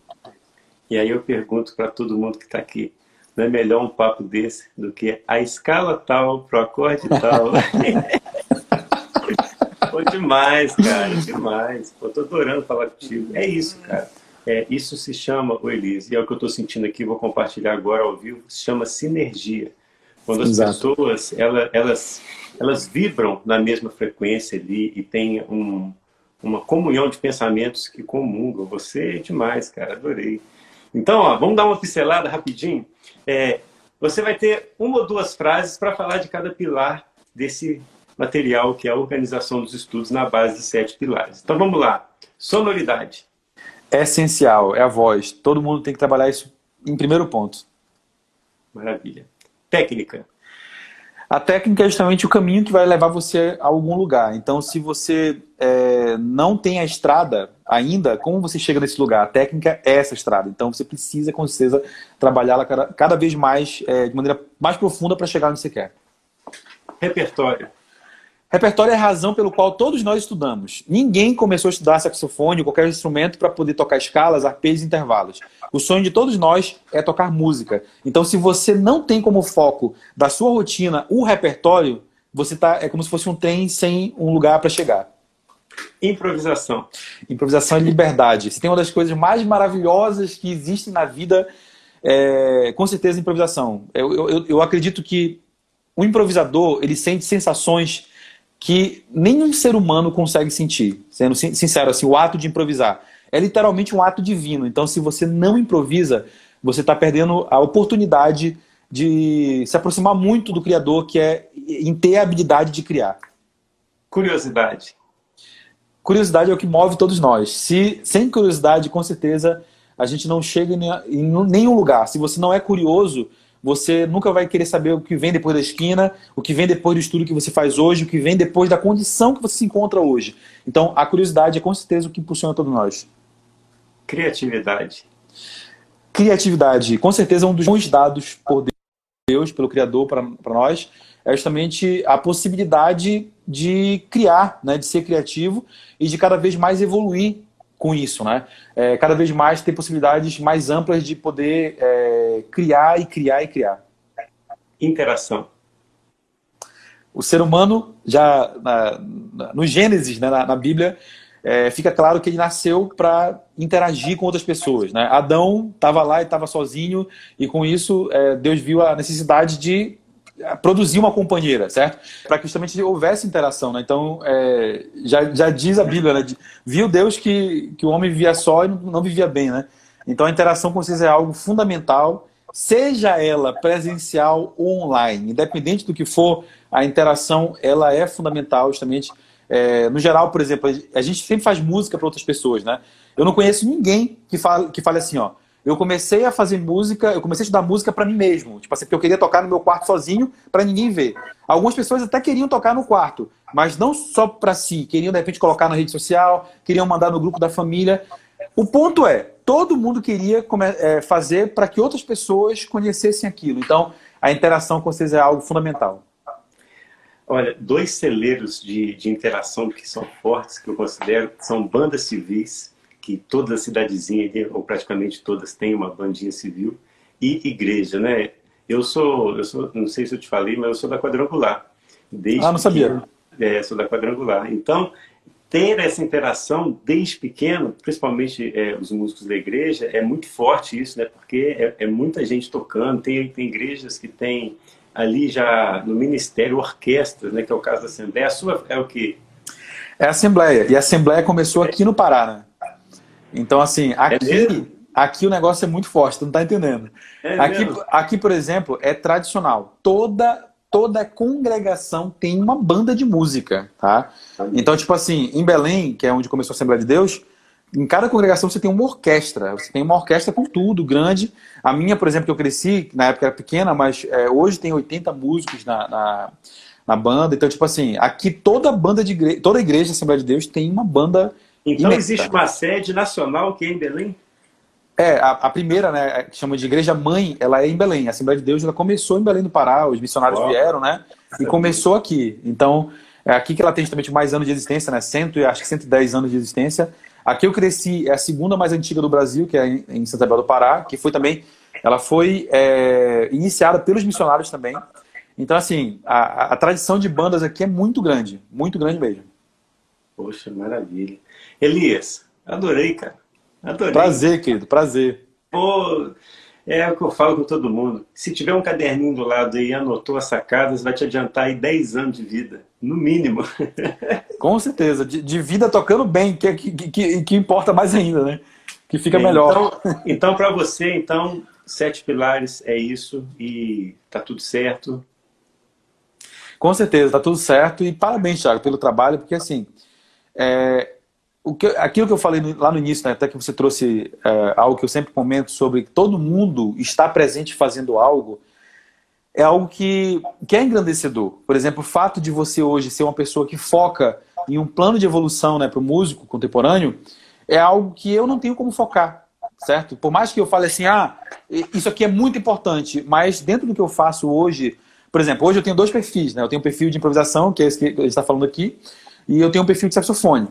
E aí eu pergunto para todo mundo que está aqui, não é melhor um papo desse do que a escala tal pro acorde tal. Pô, demais, cara, demais. Pô, tô adorando falar contigo. É isso, cara. É, isso se chama, o Elise, e é o que eu estou sentindo aqui, vou compartilhar agora ao vivo, se chama sinergia. Quando as Exato. pessoas, elas, elas, elas vibram na mesma frequência ali e tem um, uma comunhão de pensamentos que comungam. Você é demais, cara, adorei. Então, ó, vamos dar uma pincelada rapidinho. É, você vai ter uma ou duas frases para falar de cada pilar desse material, que é a organização dos estudos na base de sete pilares. Então vamos lá. Sonoridade. É essencial, é a voz. Todo mundo tem que trabalhar isso em primeiro ponto. Maravilha. Técnica. A técnica é justamente o caminho que vai levar você a algum lugar. Então, se você é, não tem a estrada ainda, como você chega nesse lugar? A técnica é essa estrada. Então, você precisa, com certeza, trabalhá-la cada, cada, vez mais, é, de maneira mais profunda para chegar onde você quer. Repertório. Repertório é a razão pelo qual todos nós estudamos. Ninguém começou a estudar saxofone ou qualquer instrumento para poder tocar escalas, arpejos e intervalos. O sonho de todos nós é tocar música. Então, se você não tem como foco da sua rotina o repertório, você tá é como se fosse um trem sem um lugar para chegar. Improvisação. Improvisação é liberdade. Se tem uma das coisas mais maravilhosas que existem na vida, é, com certeza improvisação. Eu, eu, eu acredito que o improvisador ele sente sensações que nenhum ser humano consegue sentir. Sendo sincero, assim, o ato de improvisar é literalmente um ato divino. Então, se você não improvisa, você está perdendo a oportunidade de se aproximar muito do Criador, que é em ter a habilidade de criar. Curiosidade. Curiosidade é o que move todos nós. Se sem curiosidade, com certeza, a gente não chega em nenhum lugar. Se você não é curioso, você nunca vai querer saber o que vem depois da esquina, o que vem depois do estudo que você faz hoje, o que vem depois da condição que você se encontra hoje. Então, a curiosidade é com certeza o que impulsiona todos nós. Criatividade. Criatividade, com certeza, é um dos bons dados por Deus, pelo Criador, para nós, é justamente a possibilidade de criar, né, de ser criativo e de cada vez mais evoluir com isso, né? É, cada vez mais ter possibilidades mais amplas de poder é, criar e criar e criar. Interação. O ser humano, já na, na, no Gênesis, né, na, na Bíblia, é, fica claro que ele nasceu para interagir com outras pessoas. Né? Adão estava lá e estava sozinho, e com isso é, Deus viu a necessidade de produzir uma companheira, certo? Para que justamente houvesse interação, né? Então, é, já, já diz a Bíblia, né? viu Deus que, que o homem vivia só e não vivia bem, né? Então, a interação com vocês é algo fundamental, seja ela presencial ou online, independente do que for, a interação ela é fundamental, justamente. É, no geral, por exemplo, a gente sempre faz música para outras pessoas, né? Eu não conheço ninguém que fale, que fale assim, ó, eu comecei a fazer música, eu comecei a estudar música para mim mesmo. Tipo assim, porque eu queria tocar no meu quarto sozinho para ninguém ver. Algumas pessoas até queriam tocar no quarto, mas não só para si, queriam de repente colocar na rede social, queriam mandar no grupo da família. O ponto é, todo mundo queria é, fazer para que outras pessoas conhecessem aquilo. Então, a interação com vocês é algo fundamental. Olha, dois celeiros de, de interação que são fortes, que eu considero, são bandas civis, que toda a cidadezinha, ou praticamente todas, têm uma bandinha civil, e igreja, né? Eu sou, eu sou, não sei se eu te falei, mas eu sou da quadrangular. Desde ah, não sabia. é, sou da quadrangular. Então, ter essa interação desde pequeno, principalmente é, os músicos da igreja, é muito forte isso, né? Porque é, é muita gente tocando. Tem, tem igrejas que tem ali já no ministério orquestra, né? Que é o caso da Assembleia. A sua é o que? É a Assembleia. E a Assembleia começou aqui no Pará, né? Então, assim, é aqui, aqui o negócio é muito forte, tu não tá entendendo. É aqui, aqui, por exemplo, é tradicional. Toda toda congregação tem uma banda de música, tá? Então, tipo assim, em Belém, que é onde começou a Assembleia de Deus, em cada congregação você tem uma orquestra, você tem uma orquestra com tudo, grande. A minha, por exemplo, que eu cresci, na época era pequena, mas é, hoje tem 80 músicos na, na, na, banda. Então, tipo assim, aqui toda banda de igreja, toda igreja da Assembleia de Deus tem uma banda. Então existe uma sede nacional que é em Belém? É, a, a, primeira, né, que chama de Igreja Mãe, ela é em Belém. A Assembleia de Deus ela começou em Belém do Pará, os missionários oh. vieram, né? E começou aqui. Então, é aqui que ela tem justamente mais anos de existência, né? Cento, acho que 110 anos de existência. Aqui eu cresci, é a segunda mais antiga do Brasil, que é em Santa Isabel do Pará, que foi também, ela foi é, iniciada pelos missionários também. Então, assim, a, a tradição de bandas aqui é muito grande, muito grande mesmo. Poxa, maravilha. Elias, adorei, cara. Adorei. Prazer, querido, prazer. Pô, é o que eu falo com todo mundo. Se tiver um caderninho do lado e anotou as sacadas, vai te adiantar aí 10 anos de vida, no mínimo. Com certeza, de, de vida tocando bem, que, que, que, que, importa mais ainda, né? Que fica melhor. Então, então para você, então, sete pilares é isso e tá tudo certo. Com certeza, tá tudo certo e parabéns, Thiago, pelo trabalho, porque assim, é, o que, aquilo que eu falei lá no início, né, até que você trouxe é, algo que eu sempre comento sobre todo mundo está presente fazendo algo, é algo que, que é engrandecedor. Por exemplo, o fato de você hoje ser uma pessoa que foca em um plano de evolução né, para o músico contemporâneo é algo que eu não tenho como focar, certo? Por mais que eu fale assim, ah, isso aqui é muito importante, mas dentro do que eu faço hoje, por exemplo, hoje eu tenho dois perfis, né? Eu tenho um perfil de improvisação, que é esse que a gente está falando aqui, e eu tenho um perfil de saxofone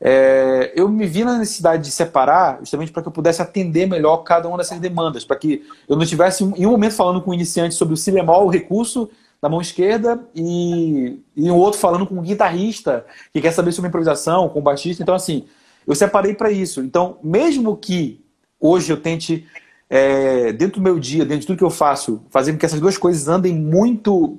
é, eu me vi na necessidade de separar justamente para que eu pudesse atender melhor cada uma dessas demandas, para que eu não estivesse em um momento falando com o iniciante sobre o si bemol, o recurso da mão esquerda, e, e um outro falando com um guitarrista que quer saber sobre improvisação, com o baixista. Então, assim, eu separei para isso. Então, mesmo que hoje eu tente, é, dentro do meu dia, dentro de tudo que eu faço, fazer com que essas duas coisas andem muito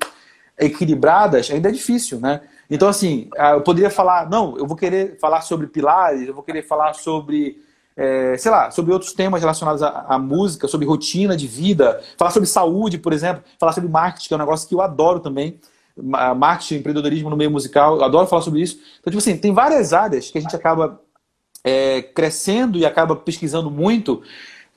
equilibradas, ainda é difícil, né? Então, assim, ah, eu poderia falar, não, eu vou querer falar sobre pilares, eu vou querer falar sobre, é, sei lá, sobre outros temas relacionados à, à, música, sobre rotina de vida, falar sobre saúde, por exemplo, falar sobre marketing, que é um negócio que eu adoro também. Marketing, empreendedorismo no meio musical, eu adoro falar sobre isso. Então, tipo assim, tem várias áreas que a gente acaba é, crescendo e acaba pesquisando muito,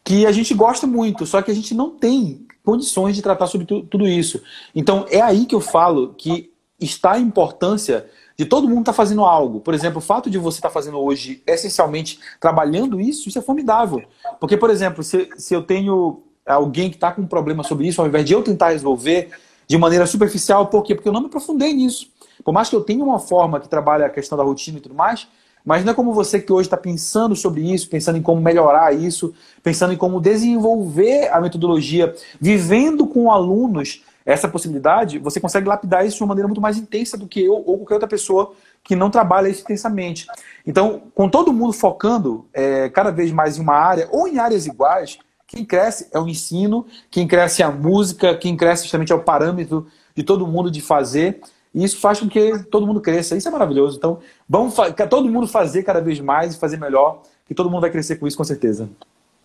que a gente gosta muito, só que a gente não tem condições de tratar sobre tudo isso. Então, é aí que eu falo que está a importância de todo mundo estar tá fazendo algo. Por exemplo, o fato de você estar tá fazendo hoje, essencialmente, trabalhando isso, isso é formidável. Porque, por exemplo, se, se eu tenho alguém que está com um problema sobre isso, ao invés de eu tentar resolver de maneira superficial, por quê? Porque eu não me aprofundei nisso. Por mais que eu tenha uma forma que trabalha a questão da rotina e tudo mais, mas não é como você que hoje está pensando sobre isso, pensando em como melhorar isso, pensando em como desenvolver a metodologia, vivendo com alunos essa possibilidade, você consegue lapidar isso de uma maneira muito mais intensa do que eu ou qualquer outra pessoa que não trabalha isso intensamente. Então, com todo mundo focando é, cada vez mais em uma área ou em áreas iguais, quem cresce é o ensino, quem cresce é a música, quem cresce justamente é o parâmetro de todo mundo de fazer. E isso faz com que todo mundo cresça. Isso é maravilhoso. Então, vamos todo mundo fazer cada vez mais e fazer melhor, que todo mundo vai crescer com isso, com certeza.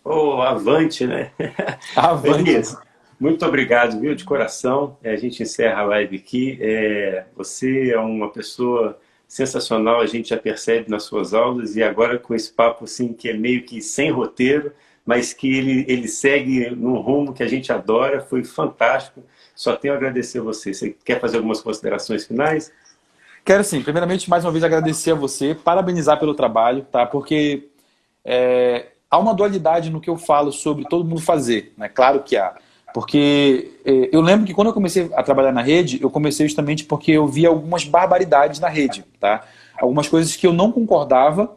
Oh, avante, né? Avante. Muito obrigado, viu, de coração. É, a gente encerra a live aqui. É, você é uma pessoa sensacional, a gente já percebe nas suas aulas, e agora com esse papo assim, que é meio que sem roteiro, mas que ele, ele segue num rumo que a gente adora, foi fantástico. Só tenho a agradecer a você. Você quer fazer algumas considerações finais? Quero sim. Primeiramente, mais uma vez, agradecer a você, parabenizar pelo trabalho, tá? Porque é, há uma dualidade no que eu falo sobre todo mundo fazer, né? Claro que há. Porque é, eu lembro que quando eu comecei a trabalhar na rede, eu comecei justamente porque eu vi algumas barbaridades na rede, tá? Algumas coisas que eu não concordava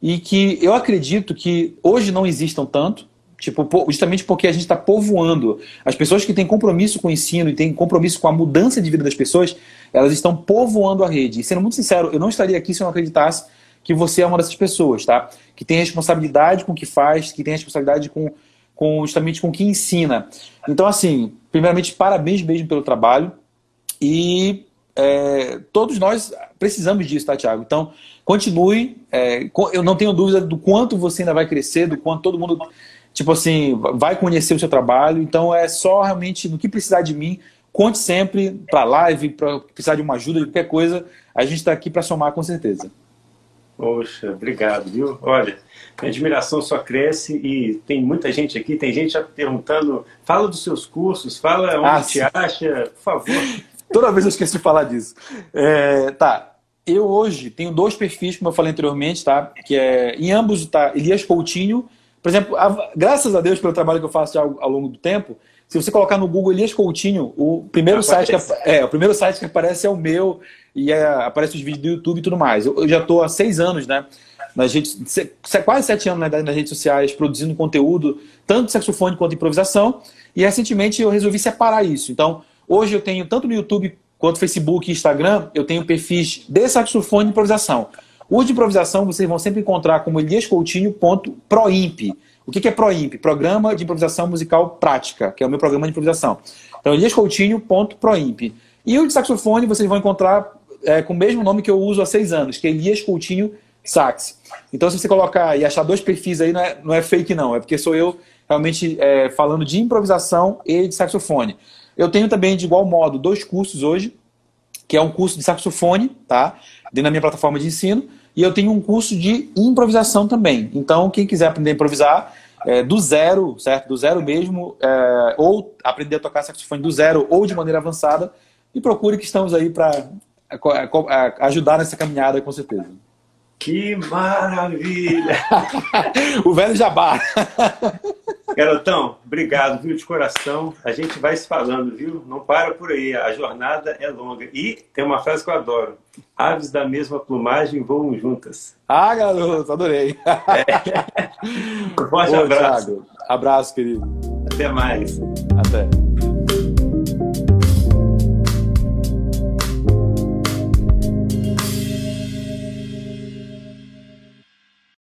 e que eu acredito que hoje não existam tanto, tipo, justamente porque a gente está povoando. As pessoas que têm compromisso com o ensino e têm compromisso com a mudança de vida das pessoas, elas estão povoando a rede. E sendo muito sincero, eu não estaria aqui se eu não acreditasse que você é uma dessas pessoas, tá? Que tem responsabilidade com o que faz, que tem responsabilidade com, com justamente com o que ensina. Então, assim, primeiramente, parabéns mesmo pelo trabalho. E é, todos nós precisamos disso, tá? Então, continue. É, eu não tenho dúvida do quanto você ainda vai crescer, do quanto todo mundo, tipo assim, vai conhecer o seu trabalho. Então, é só realmente no que precisar de mim, conte sempre para live, para precisar de uma ajuda, de qualquer coisa. A gente está aqui para somar com certeza. Poxa, obrigado, viu? Olha, a admiração só cresce e tem muita gente aqui, tem gente já perguntando, fala dos seus cursos, fala onde ah, te acha, por favor. Toda vez eu esqueço de falar disso. É, tá, eu hoje tenho dois perfis, como eu falei anteriormente, tá? Que é, em ambos tá Elias Coutinho, por exemplo, a, graças a Deus pelo trabalho que eu faço ao, ao, longo do tempo, se você colocar no Google Elias Coutinho, o primeiro site que, é, o primeiro site que aparece é o meu e é, aparece os vídeos do YouTube e tudo mais. Eu, eu já estou há seis anos, né? Nas redes, quase sete anos né, nas redes sociais produzindo conteúdo, tanto saxofone quanto improvisação. E recentemente eu resolvi separar isso. Então, hoje eu tenho tanto no YouTube quanto Facebook e Instagram, eu tenho perfis de saxofone e improvisação. O de improvisação vocês vão sempre encontrar como eliascoutinho.proimp. O que é ProImp? Programa de Improvisação Musical Prática, que é o meu programa de improvisação. Então, eliascoutinho.proimp. E o de saxofone vocês vão encontrar é, com o mesmo nome que eu uso há seis anos, que é Elias Coutinho Sax. Então, se você colocar e achar dois perfis aí, não é, não é fake, não. É porque sou eu realmente é, falando de improvisação e de saxofone. Eu tenho também, de igual modo, dois cursos hoje, que é um curso de saxofone, tá? Dentro da minha plataforma de ensino, e eu tenho um curso de improvisação também. Então, quem quiser aprender a improvisar é, do zero, certo? Do zero mesmo, é, ou aprender a tocar saxofone do zero ou de maneira avançada, e procure que estamos aí para ajudar nessa caminhada, com certeza. Que maravilha! o velho jabá. Garotão, obrigado, viu, de coração. A gente vai se falando, viu? Não para por aí, a jornada é longa. E tem uma frase que eu adoro: aves da mesma plumagem voam juntas. Ah, garoto, adorei. É. Um forte Ô, abraço. Thiago, abraço, querido. Até mais. Até.